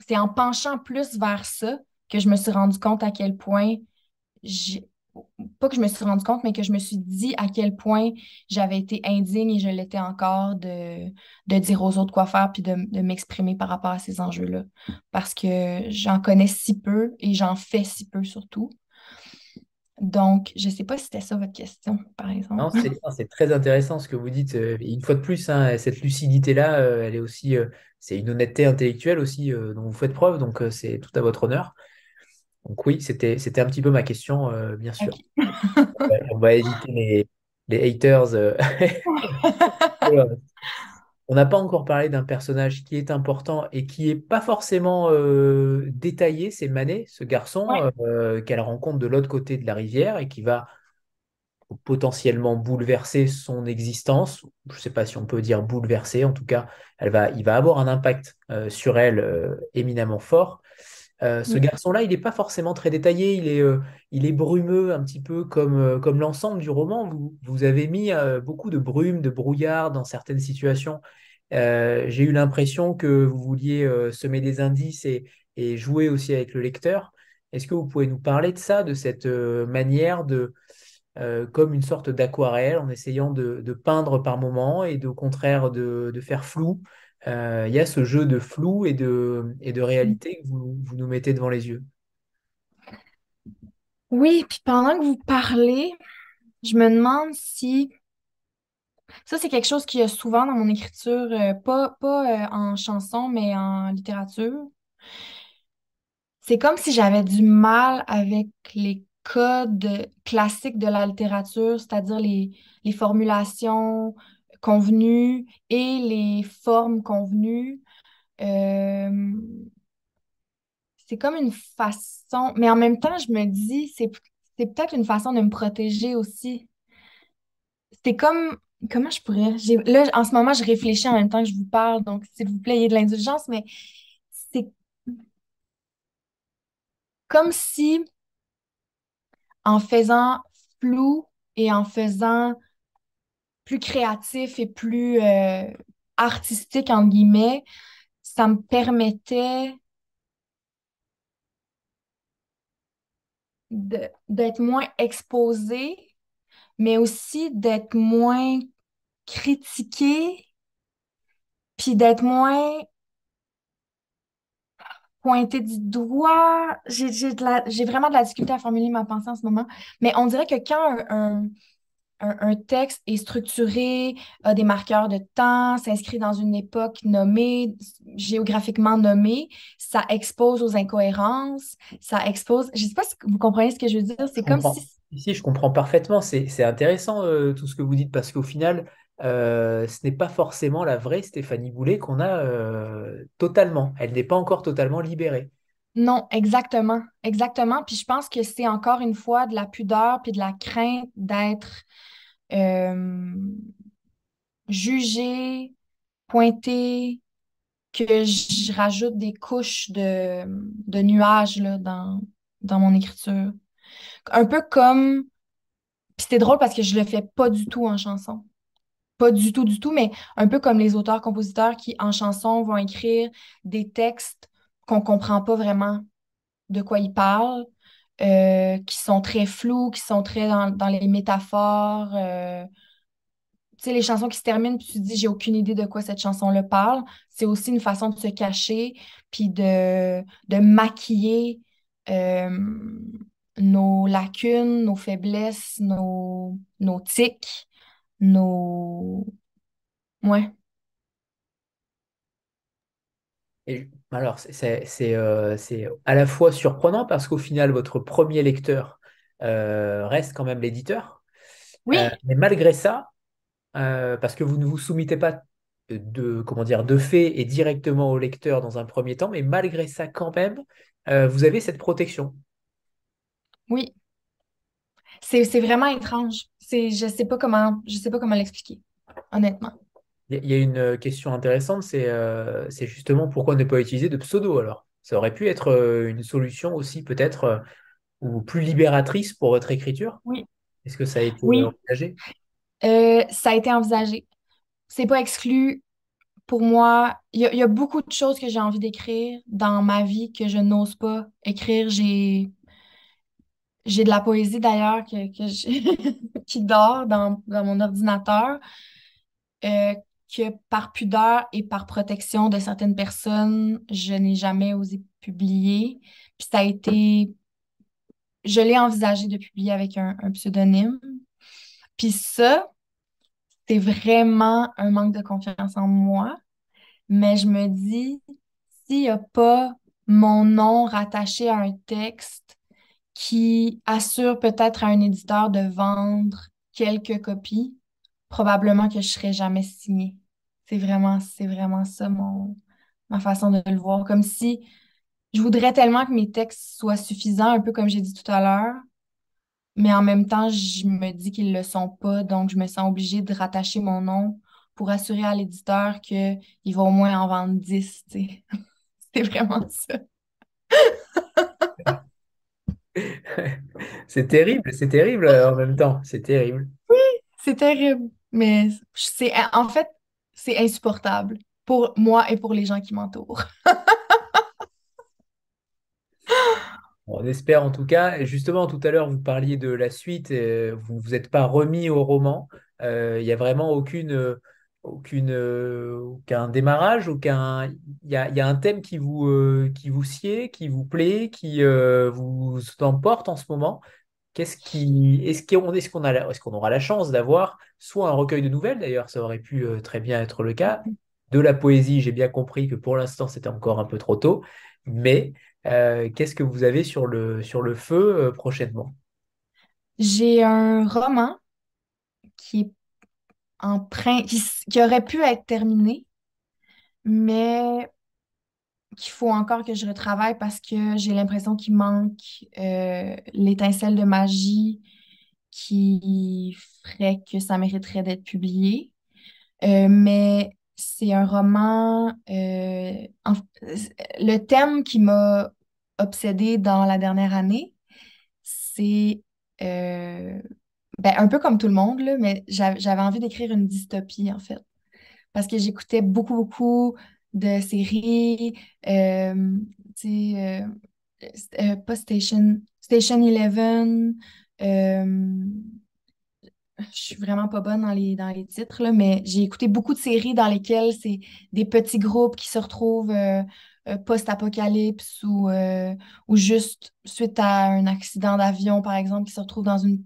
[SPEAKER 2] c'est en penchant plus vers ça que je me suis rendu compte à quel point pas que je me suis rendu compte, mais que je me suis dit à quel point j'avais été indigne et je l'étais encore de, dire aux autres quoi faire puis de, de m'exprimer par rapport à ces enjeux-là. Parce que j'en connais si peu et j'en fais si peu surtout. Donc, je sais pas si c'était ça votre question, par exemple.
[SPEAKER 1] Non, c'est très intéressant ce que vous dites. Euh, Une fois de plus, hein, cette lucidité-là, euh, elle est aussi, euh, c'est une honnêteté intellectuelle aussi dont vous faites preuve, donc c'est tout à votre honneur. Donc oui, c'était, c'était un petit peu ma question, euh, bien sûr. On va éviter les, les haters. euh. *laughs* *laughs* On n'a pas encore parlé d'un personnage qui est important et qui n'est pas forcément euh, détaillé, c'est Manet, ce garçon
[SPEAKER 2] Ouais.
[SPEAKER 1] euh, qu'elle rencontre de l'autre côté de la rivière et qui va potentiellement bouleverser son existence. Je ne sais pas si on peut dire bouleverser, en tout cas, elle va, il va avoir un impact euh, sur elle éminemment fort. Euh, ce
[SPEAKER 2] Mm.
[SPEAKER 1] garçon-là, il n'est pas forcément très détaillé, il est, euh, il est brumeux un petit peu comme, euh, comme l'ensemble du roman. Vous, vous avez mis beaucoup de brume, de brouillard dans certaines situations. J'ai eu l'impression que vous vouliez semer des indices et, et jouer aussi avec le lecteur. Est-ce que vous pouvez nous parler de ça, de cette manière de, comme une sorte d'aquarelle, en essayant de, de peindre par moments et de, au contraire de, de faire flou, il y a ce jeu de flou et de, et de réalité que vous, vous nous mettez devant les yeux.
[SPEAKER 2] Oui, puis pendant que vous parlez, je me demande si ça, c'est quelque chose qui y souvent dans mon écriture, euh, pas, pas euh, en chanson, mais en littérature. C'est comme si j'avais du mal avec les codes classiques de la littérature, c'est-à-dire les, les formulations convenues et les formes convenues. Euh, c'est comme une façon, mais en même temps, je me dis, c'est, peut-être une façon de me protéger aussi. C'est comme, comment je pourrais, là, en ce moment, je réfléchis en même temps que je vous parle, donc s'il vous plaît, ayez de l'indulgence, mais c'est comme si en faisant flou et en faisant plus créatif et plus euh, artistique, entre guillemets, ça me permettait d'être moins exposée, mais aussi d'être moins critiquée, puis d'être moins pointée du doigt. J'ai vraiment de la difficulté à formuler ma pensée en ce moment, mais on dirait que quand un un, texte est structuré, a des marqueurs de temps, s'inscrit dans une époque nommée, géographiquement nommée, ça expose aux incohérences, ça expose. Je ne sais pas si vous comprenez ce que je veux dire. C'est comme si.
[SPEAKER 1] Je comprends parfaitement. C'est intéressant euh, tout ce que vous dites parce qu'au final, euh, ce n'est pas forcément la vraie Stéphanie Boulet qu'on a euh, totalement. Elle n'est pas encore totalement libérée.
[SPEAKER 2] Non, exactement, exactement. Puis je pense que c'est encore une fois de la pudeur puis de la crainte d'être euh, jugé, pointé, que je rajoute des couches de, nuages dans mon écriture. Un peu comme, puis c'était drôle parce que je le fais pas du tout en chanson. Pas du tout, du tout, mais un peu comme les auteurs-compositeurs qui, en chanson, vont écrire des textes qu'on comprend pas vraiment de quoi ils parlent, euh, qui sont très flous, qui sont très dans, les métaphores. Euh, tu sais, les chansons qui se terminent, puis tu te dis, j'ai aucune idée de quoi cette chanson-là parle. C'est aussi une façon de se cacher, puis de, de maquiller euh, nos lacunes, nos faiblesses, nos, nos tics, nos... Ouais.
[SPEAKER 1] Et alors, euh, c'est à la fois surprenant parce qu'au final, votre premier lecteur euh, reste quand même l'éditeur.
[SPEAKER 2] Oui. Euh,
[SPEAKER 1] mais malgré ça, parce que vous ne vous soumettez pas de, comment dire, de fait et directement au lecteur dans un premier temps, mais malgré ça, quand même, vous avez cette protection.
[SPEAKER 2] Oui. C'est vraiment étrange. Je ne sais pas comment, je sais pas comment l'expliquer, honnêtement.
[SPEAKER 1] Il y a une euh, question intéressante, c'est euh, c'est justement pourquoi ne pas utiliser de pseudo alors? Ça aurait pu être euh, une solution aussi peut-être ou plus libératrice pour votre écriture?
[SPEAKER 2] Oui.
[SPEAKER 1] Est-ce que ça a été
[SPEAKER 2] envisagé? ça a été envisagé. C'est pas exclu. Pour moi, il y, a beaucoup de choses que j'ai envie d'écrire dans ma vie que je n'ose pas écrire. J'ai j'ai de la poésie d'ailleurs que, *laughs* qui dort dans, mon ordinateur que par pudeur et par protection de certaines personnes, je n'ai jamais osé publier. Puis ça a été. Je l'ai envisagé de publier avec un, pseudonyme. Puis ça, c'est vraiment un manque de confiance en moi. Mais je me dis, s'il n'y a pas mon nom rattaché à un texte qui assure peut-être à un éditeur de vendre quelques copies, probablement que je serais jamais signée. C'est vraiment, c'est vraiment ça mon, ma façon de le voir. Comme si je voudrais tellement que mes textes soient suffisants, un peu comme j'ai dit tout à l'heure, mais en même temps, je me dis qu'ils ne le sont pas, donc je me sens obligée de rattacher mon nom pour assurer à l'éditeur qu'il va au moins en vendre 10. *laughs* c'est vraiment ça. *laughs*
[SPEAKER 1] c'est terrible, c'est terrible euh, en même temps, c'est terrible.
[SPEAKER 2] C'est terrible, mais c'est en fait, c'est insupportable pour moi et pour les gens qui m'entourent. *laughs*
[SPEAKER 1] On espère en tout cas. Justement, tout à l'heure, vous parliez de la suite. Euh, vous ne vous êtes pas remis au roman. Euh, il n'y a vraiment aucune, aucune, euh, aucun démarrage, aucun. Il y a, il y a un thème qui vous, euh, qui vous sied, qui vous plaît, qui euh, vous emporte en ce moment. Qu'est-ce qui, est-ce qu'on, est-ce qu'on a, est-ce qu'on aura la chance d'avoir soit un recueil de nouvelles, d'ailleurs, ça aurait pu euh, très bien être le cas, de la poésie. J'ai bien compris que pour l'instant c'était encore un peu trop tôt, mais euh, qu'est-ce que vous avez sur le, sur le feu euh, prochainement?
[SPEAKER 2] J'ai un roman qui est en s- qui aurait pu être terminé, mais qu'il faut encore que je retravaille parce que j'ai l'impression qu'il manque euh, l'étincelle de magie qui ferait que ça mériterait d'être publié. Euh, mais c'est un roman. euh, le thème qui m'a obsédée dans la dernière année, c'est ben, un peu comme tout le monde, là, mais j'a- j'avais envie d'écrire une dystopie, en fait. Parce que j'écoutais beaucoup, beaucoup de séries, euh, tu sais, euh, euh, pas Station, Station Eleven. euh, je suis vraiment pas bonne dans les, dans les titres, là, mais j'ai écouté beaucoup de séries dans lesquelles c'est des petits groupes qui se retrouvent post-apocalypse ou, ou juste suite à un accident d'avion, par exemple, qui se retrouvent dans une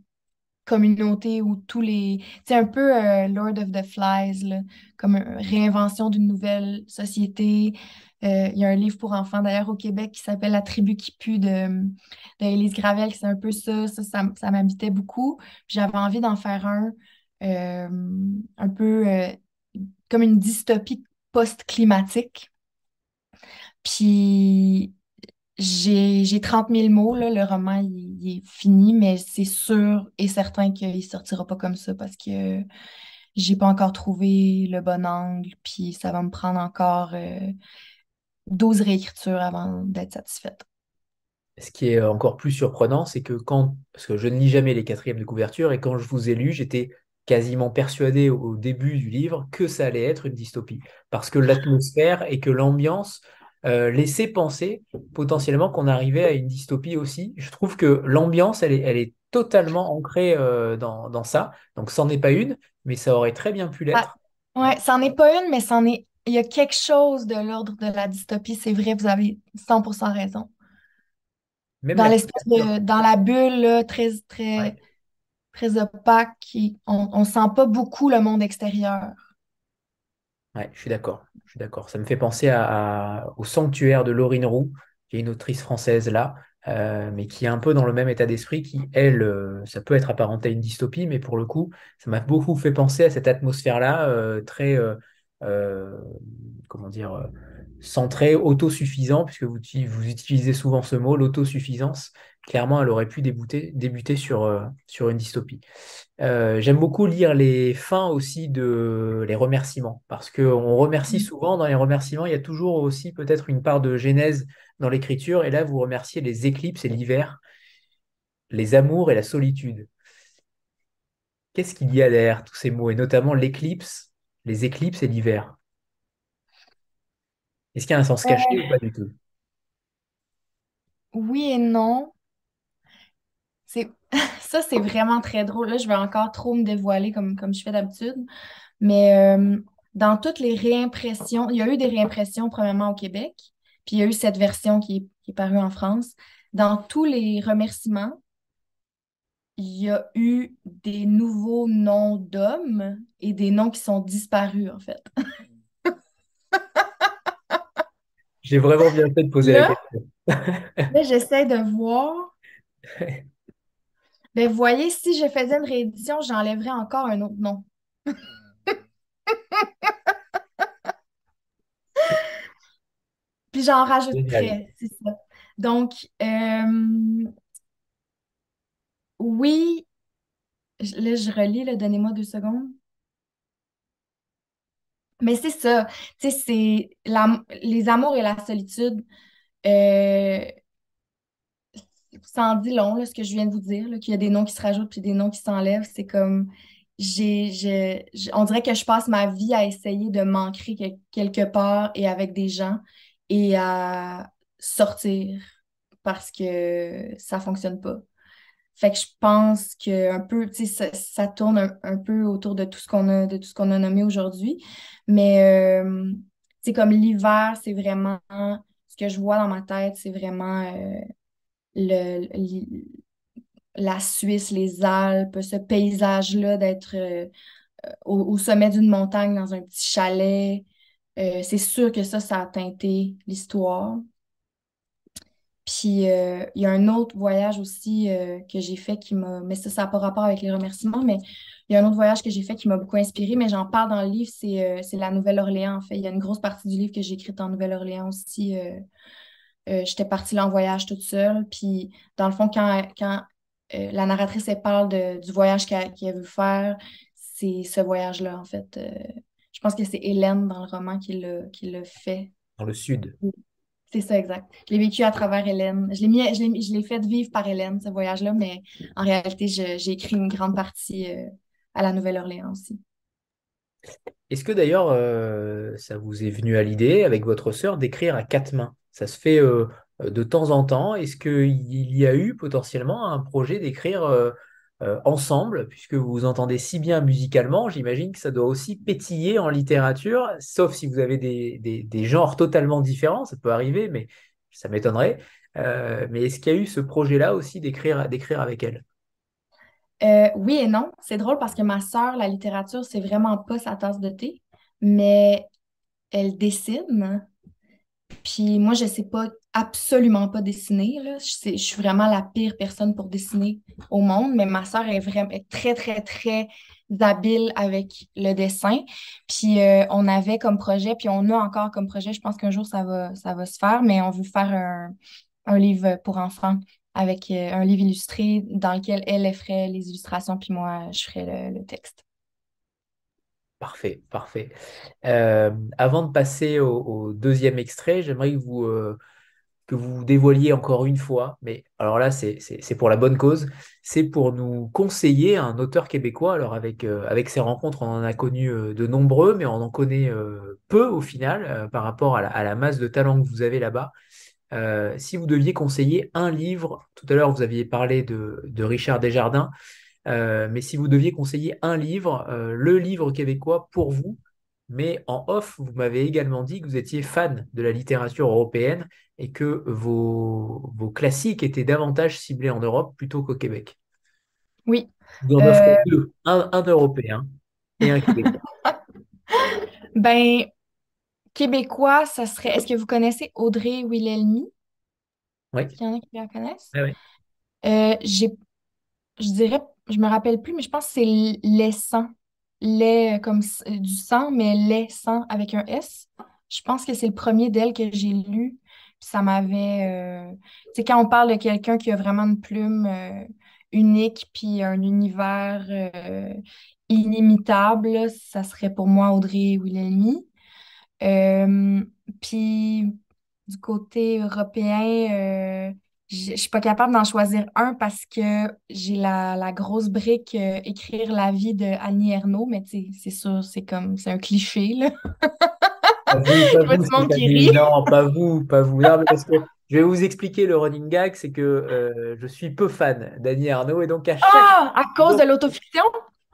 [SPEAKER 2] communauté où tous les... C'est un peu euh, Lord of the Flies, là, comme une réinvention d'une nouvelle société. Euh, il y a un livre pour enfants, d'ailleurs, au Québec, qui s'appelle La tribu qui pue de, de Élise Gravel, c'est un peu ça. Ça, ça, m'habitait beaucoup. J'avais envie d'en faire un euh, un peu euh, comme une dystopie post-climatique. Puis j'ai, j'ai 30 000 mots, là, le roman il, est fini, mais c'est sûr et certain qu'il sortira pas comme ça parce que j'ai pas encore trouvé le bon angle, puis ça va me prendre encore euh, 12 réécritures avant d'être satisfaite.
[SPEAKER 1] Ce qui est encore plus surprenant, c'est que quand, parce que je ne lis jamais les quatrièmes de couverture, et quand je vous ai lu, j'étais quasiment persuadé au début du livre que ça allait être une dystopie, parce que l'atmosphère et que l'ambiance euh, laissaient penser potentiellement qu'on arrivait à une dystopie aussi. Je trouve que l'ambiance, elle est, elle est totalement ancrée euh, dans, dans ça, donc c'en est pas une, mais ça aurait très bien pu
[SPEAKER 2] Ah,
[SPEAKER 1] l'être.
[SPEAKER 2] ouais, c'en est pas une, mais est. Il y a quelque chose de l'ordre de la dystopie, c'est vrai, vous avez 100% raison.
[SPEAKER 1] Même
[SPEAKER 2] Dans
[SPEAKER 1] la
[SPEAKER 2] de, dans la bulle, là, très,
[SPEAKER 1] Ouais.
[SPEAKER 2] très, très opaque, on, on sent pas beaucoup le monde extérieur.
[SPEAKER 1] Ouais, je suis d'accord. Je suis d'accord. Ça me fait penser au Sanctuaire de Laurine Roux, qui est une autrice française là, euh, mais qui est un peu dans le même état d'esprit, qui, elle, euh, ça peut être apparenté à une dystopie, mais pour le coup, ça m'a beaucoup fait penser à cette atmosphère-là, euh, très, comment dire, centrée, autosuffisant, puisque vous, vous utilisez souvent ce mot, l'autosuffisance. Clairement, elle aurait pu débuter, débuter sur, sur une dystopie. Euh, j'aime beaucoup lire les fins aussi de les remerciements, parce qu'on remercie souvent dans les remerciements, il y a toujours aussi peut-être une part de genèse dans l'écriture, et là vous remerciez les éclipses et l'hiver, les amours et la solitude. Qu'est-ce qu'il y a derrière tous ces mots, et notamment l'éclipse, les éclipses et l'hiver? Est-ce qu'il y a un sens caché ou pas du tout?
[SPEAKER 2] Oui et non. C'est *laughs* ça, c'est vraiment très drôle. Là, je vais encore trop me dévoiler comme, comme je fais d'habitude. Mais euh, dans toutes les réimpressions, il y a eu des réimpressions premièrement au Québec, puis il y a eu cette version qui est, qui est parue en France. Dans tous les remerciements, il y a eu des nouveaux noms d'hommes et des noms qui sont disparus, en fait.
[SPEAKER 1] J'ai vraiment bien fait de poser la question.
[SPEAKER 2] là, j'essaie de voir. *laughs* Ben, voyez, si je faisais une réédition, j'enlèverais encore un autre nom. *laughs* Puis j'en rajouterais, c'est ça. Donc, euh, oui, je- là, je relis, là, donnez-moi deux secondes. Mais c'est ça, tu sais, c'est les amours et la solitude. Euh, ça en dit long, là, ce que je viens de vous dire, qu'il y a des noms qui se rajoutent puis des noms qui s'enlèvent. C'est comme, j'ai, on dirait que je passe ma vie à essayer de m'ancrer que- quelque part et avec des gens et à sortir parce que ça fonctionne pas. Fait que je pense que un peu, ça, ça tourne un, peu autour de tout ce qu'on a, de tout ce qu'on a nommé aujourd'hui. Mais euh, tu sais, comme l'hiver, c'est vraiment ce que je vois dans ma tête, c'est vraiment euh, le, la Suisse, les Alpes, ce paysage-là d'être euh, au, sommet d'une montagne dans un petit chalet. Euh, c'est sûr que ça, ça a teinté l'histoire. Puis euh, il y a un autre voyage aussi que j'ai fait qui m'a. Mais ça, ça n'a pas rapport avec les remerciements, mais il y a un autre voyage que j'ai fait qui m'a beaucoup inspiré, mais j'en parle dans le livre, c'est c'est la Nouvelle-Orléans, en fait. Il y a une grosse partie du livre que j'ai écrite en Nouvelle-Orléans aussi. Euh, j'étais partie là en voyage toute seule. Puis dans le fond, quand, quand euh, la narratrice elle parle de, du voyage qu'elle veut faire, c'est ce voyage-là, en fait. Euh, je pense que c'est Hélène dans le roman qui l'a fait.
[SPEAKER 1] Dans le sud.
[SPEAKER 2] C'est ça, exact. Je l'ai vécu à travers Hélène. Je l'ai mis, je l'ai, mis- je l'ai fait vivre par Hélène, ce voyage-là, mais en réalité, j'ai écrit une grande partie à la Nouvelle-Orléans aussi.
[SPEAKER 1] Est-ce que d'ailleurs, euh, ça vous est venu à l'idée, avec votre sœur, d'écrire à quatre mains? Ça se fait euh, de temps en temps. Est-ce qu'il y a eu potentiellement un projet d'écrire euh, euh, ensemble, puisque vous vous entendez si bien musicalement, j'imagine que ça doit aussi pétiller en littérature, sauf si vous avez des, des- genres totalement différents, ça peut arriver, mais ça m'étonnerait. Mais est-ce qu'il y a eu ce projet-là aussi d'écrire avec elle?
[SPEAKER 2] Oui et non. C'est drôle parce que ma sœur, la littérature, c'est vraiment pas sa tasse de thé, mais elle dessine. Puis moi, je sais pas absolument pas dessiner, là. Je je suis vraiment la pire personne pour dessiner au monde, mais ma sœur est vraiment est très, très, très habile avec le dessin. Puis euh, on avait comme projet, puis on a encore comme projet, je pense qu'un jour ça va, ça va se faire, mais on veut faire un, un livre pour enfants avec euh, un livre illustré dans lequel elle, ferait les illustrations, puis moi, je ferais le texte.
[SPEAKER 1] Parfait, parfait. Euh, avant de passer au, deuxième extrait, j'aimerais que vous, euh, que vous dévoiliez encore une fois, mais alors là, c'est pour la bonne cause, c'est pour nous conseiller un auteur québécois. Alors avec, euh, avec ces rencontres, on en a connu de nombreux, mais on en connaît peu au final par rapport à la, à la masse de talent que vous avez là-bas. Si vous deviez conseiller un livre, tout à l'heure vous aviez parlé de, de Richard Desjardins, euh, mais si vous deviez conseiller un livre, euh, le livre québécois pour vous, mais en off, vous m'avez également dit que vous étiez fan de la littérature européenne et que vos, vos classiques étaient davantage ciblés en Europe plutôt qu'au Québec.
[SPEAKER 2] Oui.
[SPEAKER 1] Vous en
[SPEAKER 2] Euh,
[SPEAKER 1] offrez deux, un, un européen et un québécois. *laughs*
[SPEAKER 2] ben, québécois, ça serait. Est-ce que vous connaissez Audrey Wilhelmy?
[SPEAKER 1] Oui,
[SPEAKER 2] qu'il y en a qui la connaissent?
[SPEAKER 1] oui, oui.
[SPEAKER 2] Euh, je dirais, je me rappelle plus, mais je pense que c'est lait sang. Lait euh, comme euh, du sang, mais lait sang avec un S. Je pense que c'est le premier d'elle que j'ai lu. Ça m'avait. euh, Tu sais, quand on parle de quelqu'un qui a vraiment une plume euh, unique, puis un univers euh, inimitable, ça serait pour moi Audrey Wilhelmy. Euh, puis du côté européen, euh, je je suis pas capable d'en choisir un parce que j'ai la, la grosse brique euh, écrire la vie de Annie Ernaux, mais tu sais, c'est sûr, c'est comme c'est un cliché, là.
[SPEAKER 1] Pas vous, *laughs*
[SPEAKER 2] Je
[SPEAKER 1] pas
[SPEAKER 2] vois
[SPEAKER 1] vous,
[SPEAKER 2] du monde qui
[SPEAKER 1] Stéphanie.
[SPEAKER 2] rit.
[SPEAKER 1] Non, pas vous, *laughs* pas vous. Non, mais parce que je vais vous expliquer le running gag, c'est que euh, je suis peu fan d'Annie Arnaud et donc à chaque
[SPEAKER 2] Ah! À cause de l'autofiction?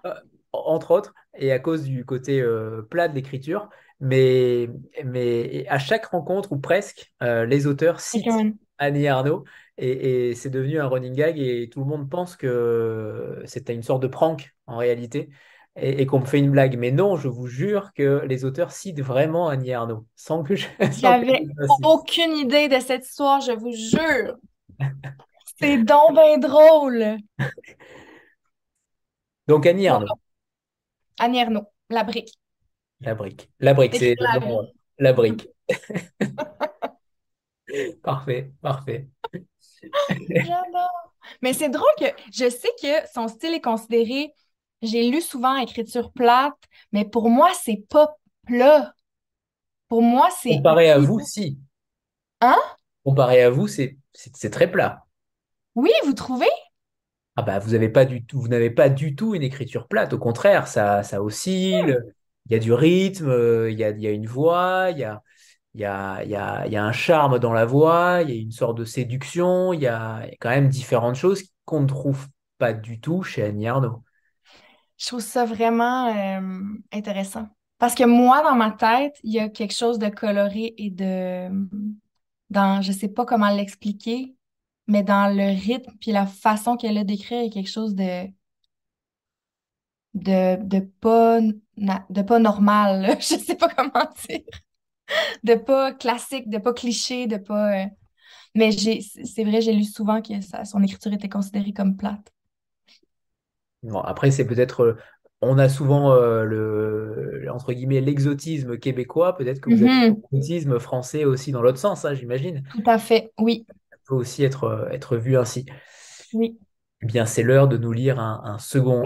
[SPEAKER 1] euh, entre autres, et à cause du côté euh, plat de l'écriture, mais, mais à chaque rencontre ou presque, euh, les auteurs citent. Annie Arnaud et, et c'est devenu un running gag et tout le monde pense que c'était une sorte de prank en réalité et, et qu'on me fait une blague. Mais non, je vous jure que les auteurs citent vraiment Annie Arnaud sans que je, *laughs*
[SPEAKER 2] J'avais aucune idée de cette histoire, je vous jure. C'est donc bien drôle. *laughs*
[SPEAKER 1] Donc Annie Arnaud,
[SPEAKER 2] Annie Ernaux, la brique.
[SPEAKER 1] la brique. La brique, c'est
[SPEAKER 2] la
[SPEAKER 1] brique. *laughs* *laughs* Parfait, parfait.
[SPEAKER 2] J'adore. Mais c'est drôle que je sais que son style est considéré, j'ai lu souvent écriture plate, mais pour moi, c'est pas plat. Pour moi, c'est
[SPEAKER 1] Comparé à vous, si.
[SPEAKER 2] Hein?
[SPEAKER 1] Comparé à vous, c'est très plat.
[SPEAKER 2] Oui, vous trouvez?
[SPEAKER 1] Ah bah vous avez pas du tout, vous n'avez pas du tout une écriture plate. Au contraire, ça, ça oscille. Il y a du rythme, euh, il y a, il y a une voix, il y a, il y a, y a, y a un charme dans la voix, il y a une sorte de séduction. Il y a quand même différentes choses qu'on ne trouve pas du tout chez Annie Arnaud.
[SPEAKER 2] Je trouve ça vraiment euh, intéressant. Parce que moi, dans ma tête, il y a quelque chose de coloré et de... Dans, je sais pas comment l'expliquer, mais dans le rythme puis la façon qu'elle a d'écrire, il y a quelque chose de... de, de pas, de pas normal. *laughs* Je sais pas comment dire. De pas classique, de pas cliché, de pas... Euh, mais c'est vrai, j'ai lu souvent que son écriture était considérée comme plate.
[SPEAKER 1] Bon, après, c'est peut-être. Euh, on a souvent euh, le, entre guillemets, l'exotisme québécois. Peut-être que vous avez
[SPEAKER 2] Mhm.
[SPEAKER 1] l'exotisme français aussi dans l'autre sens, hein, j'imagine.
[SPEAKER 2] Tout à fait, oui,
[SPEAKER 1] Ça peut aussi être, être vu ainsi.
[SPEAKER 2] oui.
[SPEAKER 1] Eh bien, c'est l'heure de nous lire un, un second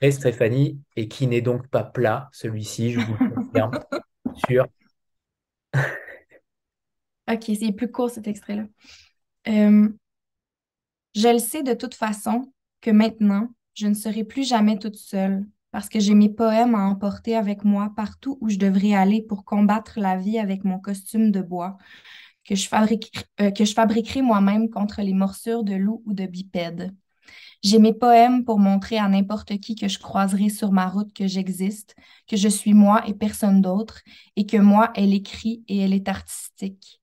[SPEAKER 1] extrait, Stéphanie, et qui n'est donc pas plat, celui-ci, je vous le confirme, *laughs* sur *laughs*
[SPEAKER 2] OK, c'est plus court cet extrait-là. Euh, je le sais de toute façon que maintenant, je ne serai plus jamais toute seule parce que j'ai mes poèmes à emporter avec moi partout où je devrais aller pour combattre la vie avec mon costume de bois que je fabrique- euh, que je fabriquerai moi-même contre les morsures de loups ou de bipèdes. J'ai mes poèmes pour montrer à n'importe qui que je croiserai sur ma route que j'existe, que je suis moi et personne d'autre, et que moi, elle écrit et elle est artistique.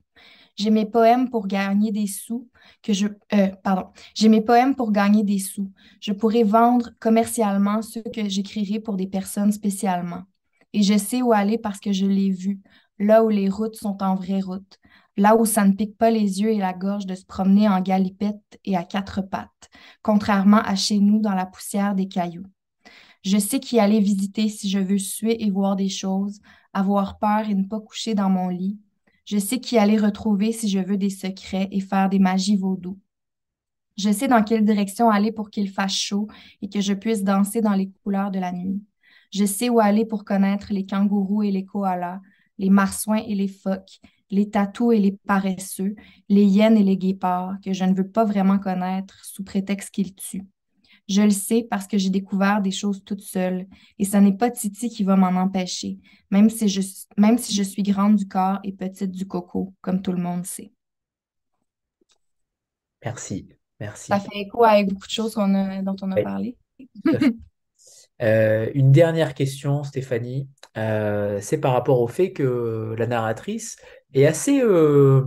[SPEAKER 2] J'ai mes poèmes pour gagner des sous, que je, euh, pardon, j'ai mes poèmes pour gagner des sous. Je pourrais vendre commercialement ceux que j'écrirai pour des personnes spécialement. Et je sais où aller parce que je l'ai vu, là où les routes sont en vraies routes, là où ça ne pique pas les yeux et la gorge de se promener en galipette et à quatre pattes, contrairement à chez nous dans la poussière des cailloux. Je sais qui aller visiter si je veux suer et voir des choses, avoir peur et ne pas coucher dans mon lit. Je sais qui aller retrouver si je veux des secrets et faire des magies vaudou. Je sais dans quelle direction aller pour qu'il fasse chaud et que je puisse danser dans les couleurs de la nuit. Je sais où aller pour connaître les kangourous et les koalas, les marsouins et les phoques, les tatous et les paresseux, les hyènes et les guépards que je ne veux pas vraiment connaître sous prétexte qu'ils tuent. Je le sais parce que j'ai découvert des choses toute seule et ce n'est pas Titi qui va m'en empêcher, même si, je, même si je suis grande du corps et petite du coco, comme tout le monde sait.
[SPEAKER 1] Merci, merci.
[SPEAKER 2] Ça fait écho avec beaucoup de choses a- dont on a
[SPEAKER 1] Oui,
[SPEAKER 2] parlé. *laughs*
[SPEAKER 1] Euh, une dernière question, Stéphanie, Euh, c'est par rapport au fait que la narratrice est assez euh,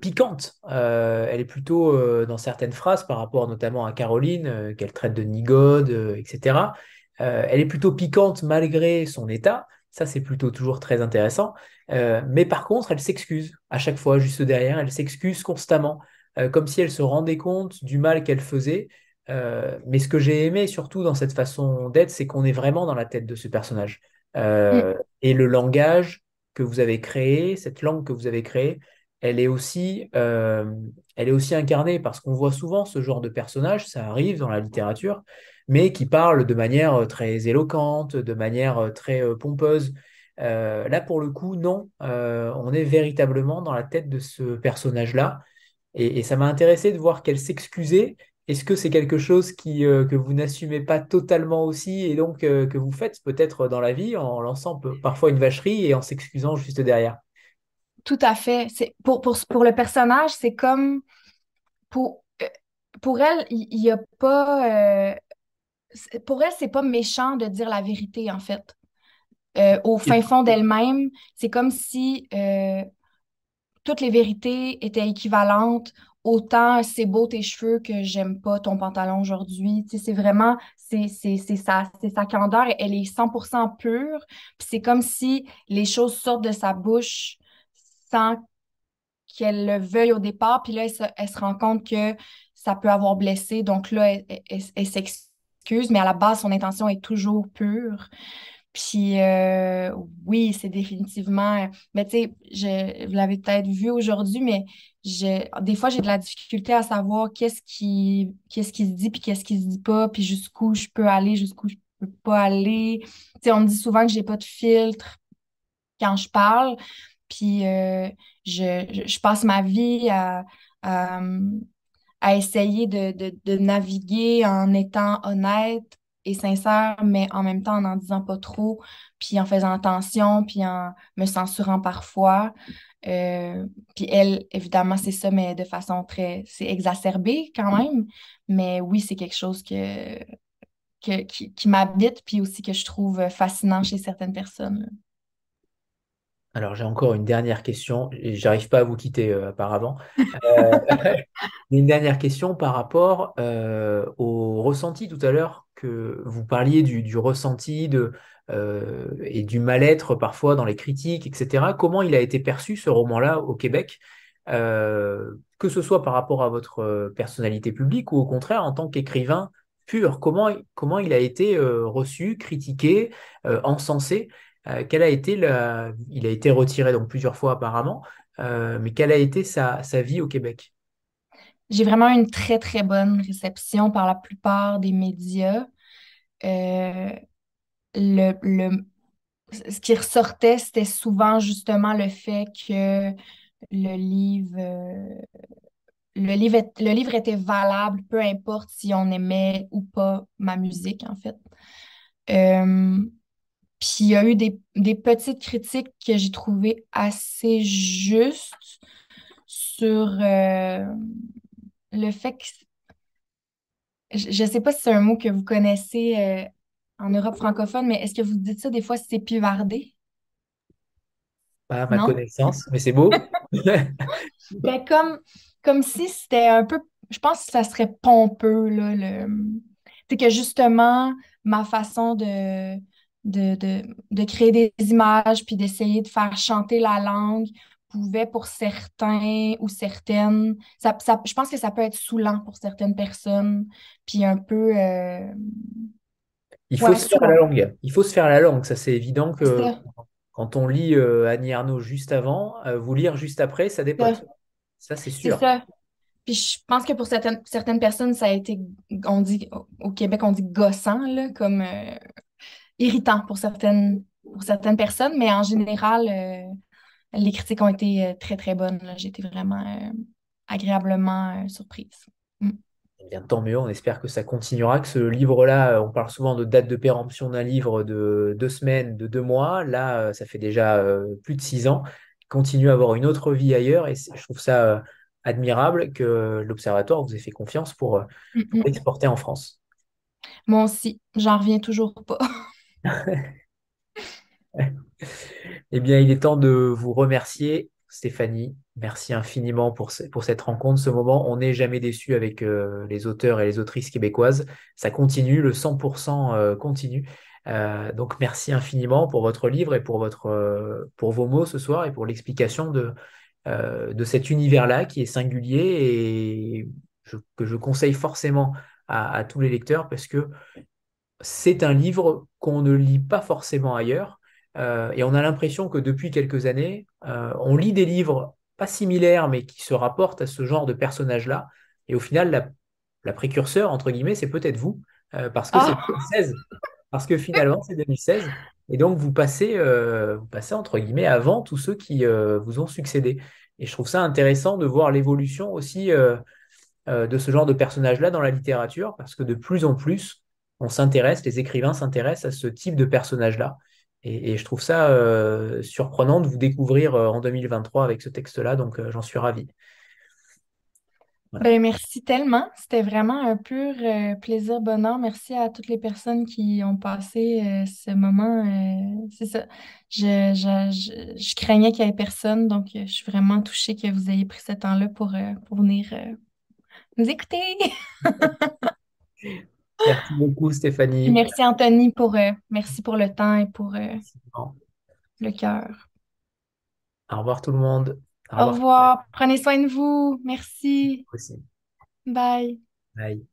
[SPEAKER 1] piquante. Elle est plutôt dans certaines phrases par rapport notamment à Caroline, qu'elle traite de nigode, etc. Elle est plutôt piquante malgré son état. Ça, c'est plutôt toujours très intéressant. Mais par contre, elle s'excuse à chaque fois, juste derrière, elle s'excuse constamment, comme si elle se rendait compte du mal qu'elle faisait. Euh, mais ce que j'ai aimé surtout dans cette façon d'être, c'est qu'on est vraiment dans la tête de ce personnage.
[SPEAKER 2] Mm.
[SPEAKER 1] Euh, et le langage que vous avez créé, cette langue que vous avez créée, elle est aussi, euh, elle est aussi incarnée parce qu'on voit souvent ce genre de personnage, ça arrive dans la littérature, mais qui parle de manière très éloquente, de manière très pompeuse. Là, pour le coup, non, on est véritablement dans la tête de ce personnage-là. Et, et ça m'a intéressé de voir qu'elle s'excusait. Est-ce que c'est quelque chose qui, euh, que vous n'assumez pas totalement aussi et donc euh, que vous faites peut-être dans la vie en lançant parfois une vacherie et en s'excusant juste derrière?
[SPEAKER 2] Tout à fait. C'est, pour, pour, pour le personnage, c'est comme pour, euh, pour elle, il n'y a pas. euh, pour elle, c'est pas méchant de dire la vérité, en fait. Au fin fond d'elle-même, c'est comme si toutes les vérités étaient équivalentes. Autant c'est beau tes cheveux que j'aime pas ton pantalon aujourd'hui. C'est vraiment, c'est sa, sa candeur. Elle est 100% pure. C'est comme si les choses sortent de sa bouche sans qu'elle le veuille au départ. Puis là, elle se, elle se rend compte que ça peut avoir blessé. Donc là, elle- elle s'excuse. Mais à la base, son intention est toujours pure. Puis euh, oui, c'est définitivement. Mais tu sais, vous l'avez peut-être vu aujourd'hui, mais je, des fois, j'ai de la difficulté à savoir qu'est-ce qui, qu'est-ce se dit, puis qu'est-ce qui se dit pas, puis jusqu'où je peux aller, jusqu'où je peux pas aller. Tu sais, on me dit souvent que j'ai pas de filtre quand je parle, puis euh, je, je, je passe ma vie à, à, à essayer de, de, de naviguer en étant honnête et sincère, mais en même temps en n'en disant pas trop, puis en faisant attention, puis en me censurant parfois. Euh, puis elle, évidemment, c'est ça, mais de façon très... C'est exacerbé quand même, mais oui, c'est quelque chose que, que, qui, qui m'habite, puis aussi que je trouve fascinant chez certaines personnes.
[SPEAKER 1] Alors, j'ai encore une dernière question. J'arrive pas à vous quitter euh, apparemment. *laughs* Euh, *laughs* une dernière question par rapport euh, au ressenti tout à l'heure que vous parliez du, ressenti euh, et du mal-être parfois dans les critiques, etc. Comment il a été perçu ce roman-là au Québec, euh, que ce soit par rapport à votre euh, personnalité publique ou au contraire en tant qu'écrivain pur? Comment, il a été reçu, critiqué, encensé? A été. Il a été retiré donc plusieurs fois apparemment, mais quelle a été sa vie au Québec?
[SPEAKER 2] J'ai vraiment une très, très bonne réception par la plupart des médias. Euh, le, le- ce qui ressortait, c'était souvent justement le fait que le livre, euh, le livre, le livre était valable, peu importe si on aimait ou pas ma musique, en fait. Euh, puis il y a eu des, des petites critiques que j'ai trouvées assez justes sur le fait que, je ne sais pas si c'est un mot que vous connaissez euh, en Europe francophone, mais est-ce que vous dites ça des fois, c'est pivardé?
[SPEAKER 1] Pas à ma
[SPEAKER 2] Non?
[SPEAKER 1] connaissance, mais c'est beau. *laughs* *laughs*
[SPEAKER 2] Ben, comme, comme si c'était un peu, je pense que ça serait pompeux, là, le, c'est que justement, ma façon de, de, de, de créer des images puis d'essayer de faire chanter la langue pouvait pour certains ou certaines, ça, ça- je pense que ça peut être saoulant pour certaines personnes, puis un peu, euh,
[SPEAKER 1] Il faut
[SPEAKER 2] ouais,
[SPEAKER 1] se faire la langue. Il faut se faire la langue. Ça, c'est évident que quand on lit euh, Annie Ernaux juste avant, euh, vous lire juste après, ça dépote.
[SPEAKER 2] ça,
[SPEAKER 1] c'est
[SPEAKER 2] c'est
[SPEAKER 1] sûr.
[SPEAKER 2] ça. Puis je pense que pour certaines, certaines personnes, ça a été, on dit, au Québec, on dit gossant, là, comme irritant pour certaines, pour certaines personnes, mais en général, les critiques ont été euh, très, très bonnes. J'ai été vraiment euh, agréablement euh, surprise. Mm.
[SPEAKER 1] Eh bien, tant mieux. On espère que ça continuera. Que ce livre-là, on parle souvent de date de péremption d'un livre de deux semaines, de deux mois. Là, ça fait déjà plus de six ans. Il continue à avoir une autre vie ailleurs et je trouve ça admirable que l'Observatoire vous ait fait confiance pour, euh,
[SPEAKER 2] Mm,
[SPEAKER 1] pour
[SPEAKER 2] mm.
[SPEAKER 1] l'exporter en France.
[SPEAKER 2] Moi aussi, j'en reviens toujours pas. *laughs*
[SPEAKER 1] Eh bien, il est temps de vous remercier, Stéphanie. Merci infiniment pour, ce- pour cette rencontre, ce moment. On n'est jamais déçu avec euh, les auteurs et les autrices québécoises. Ça continue, le 100% euh, continue. Euh, donc, merci infiniment pour votre livre et pour, votre, pour vos mots ce soir et pour l'explication de, de cet univers-là qui est singulier et que je conseille forcément à tous les lecteurs parce que c'est un livre qu'on ne lit pas forcément ailleurs. Euh, et on a l'impression que depuis quelques années, euh, on lit des livres pas similaires, mais qui se rapportent à ce genre de personnage-là. Et au final, la, la précurseur, entre guillemets, c'est peut-être vous, euh, parce que c'est
[SPEAKER 2] Ah,
[SPEAKER 1] 2016. Parce que finalement, c'est 2016. Et donc, vous passez, vous passez, entre guillemets, avant tous ceux qui vous ont succédé. Et je trouve ça intéressant de voir l'évolution aussi de ce genre de personnage-là dans la littérature, parce que de plus en plus, on s'intéresse, les écrivains s'intéressent à ce type de personnage-là. Et, et je trouve ça euh, surprenant de vous découvrir euh, en 2023 avec ce texte-là, donc euh, j'en suis ravi. Voilà.
[SPEAKER 2] ben merci tellement. C'était vraiment un pur plaisir, bonheur. Merci à toutes les personnes qui ont passé ce moment. c'est ça. Je, je, je, je craignais qu'il y ait personne, donc je suis vraiment touchée que vous ayez pris ce temps-là pour, pour venir nous écouter. *laughs*
[SPEAKER 1] Merci beaucoup, Stéphanie.
[SPEAKER 2] merci Anthony pour, euh, merci pour le temps et pour euh,
[SPEAKER 1] Au
[SPEAKER 2] le cœur.
[SPEAKER 1] revoir tout le monde. Au
[SPEAKER 2] Au
[SPEAKER 1] revoir
[SPEAKER 2] revoir. Prenez soin de vous. Merci.
[SPEAKER 1] aussi.
[SPEAKER 2] Bye.
[SPEAKER 1] Bye.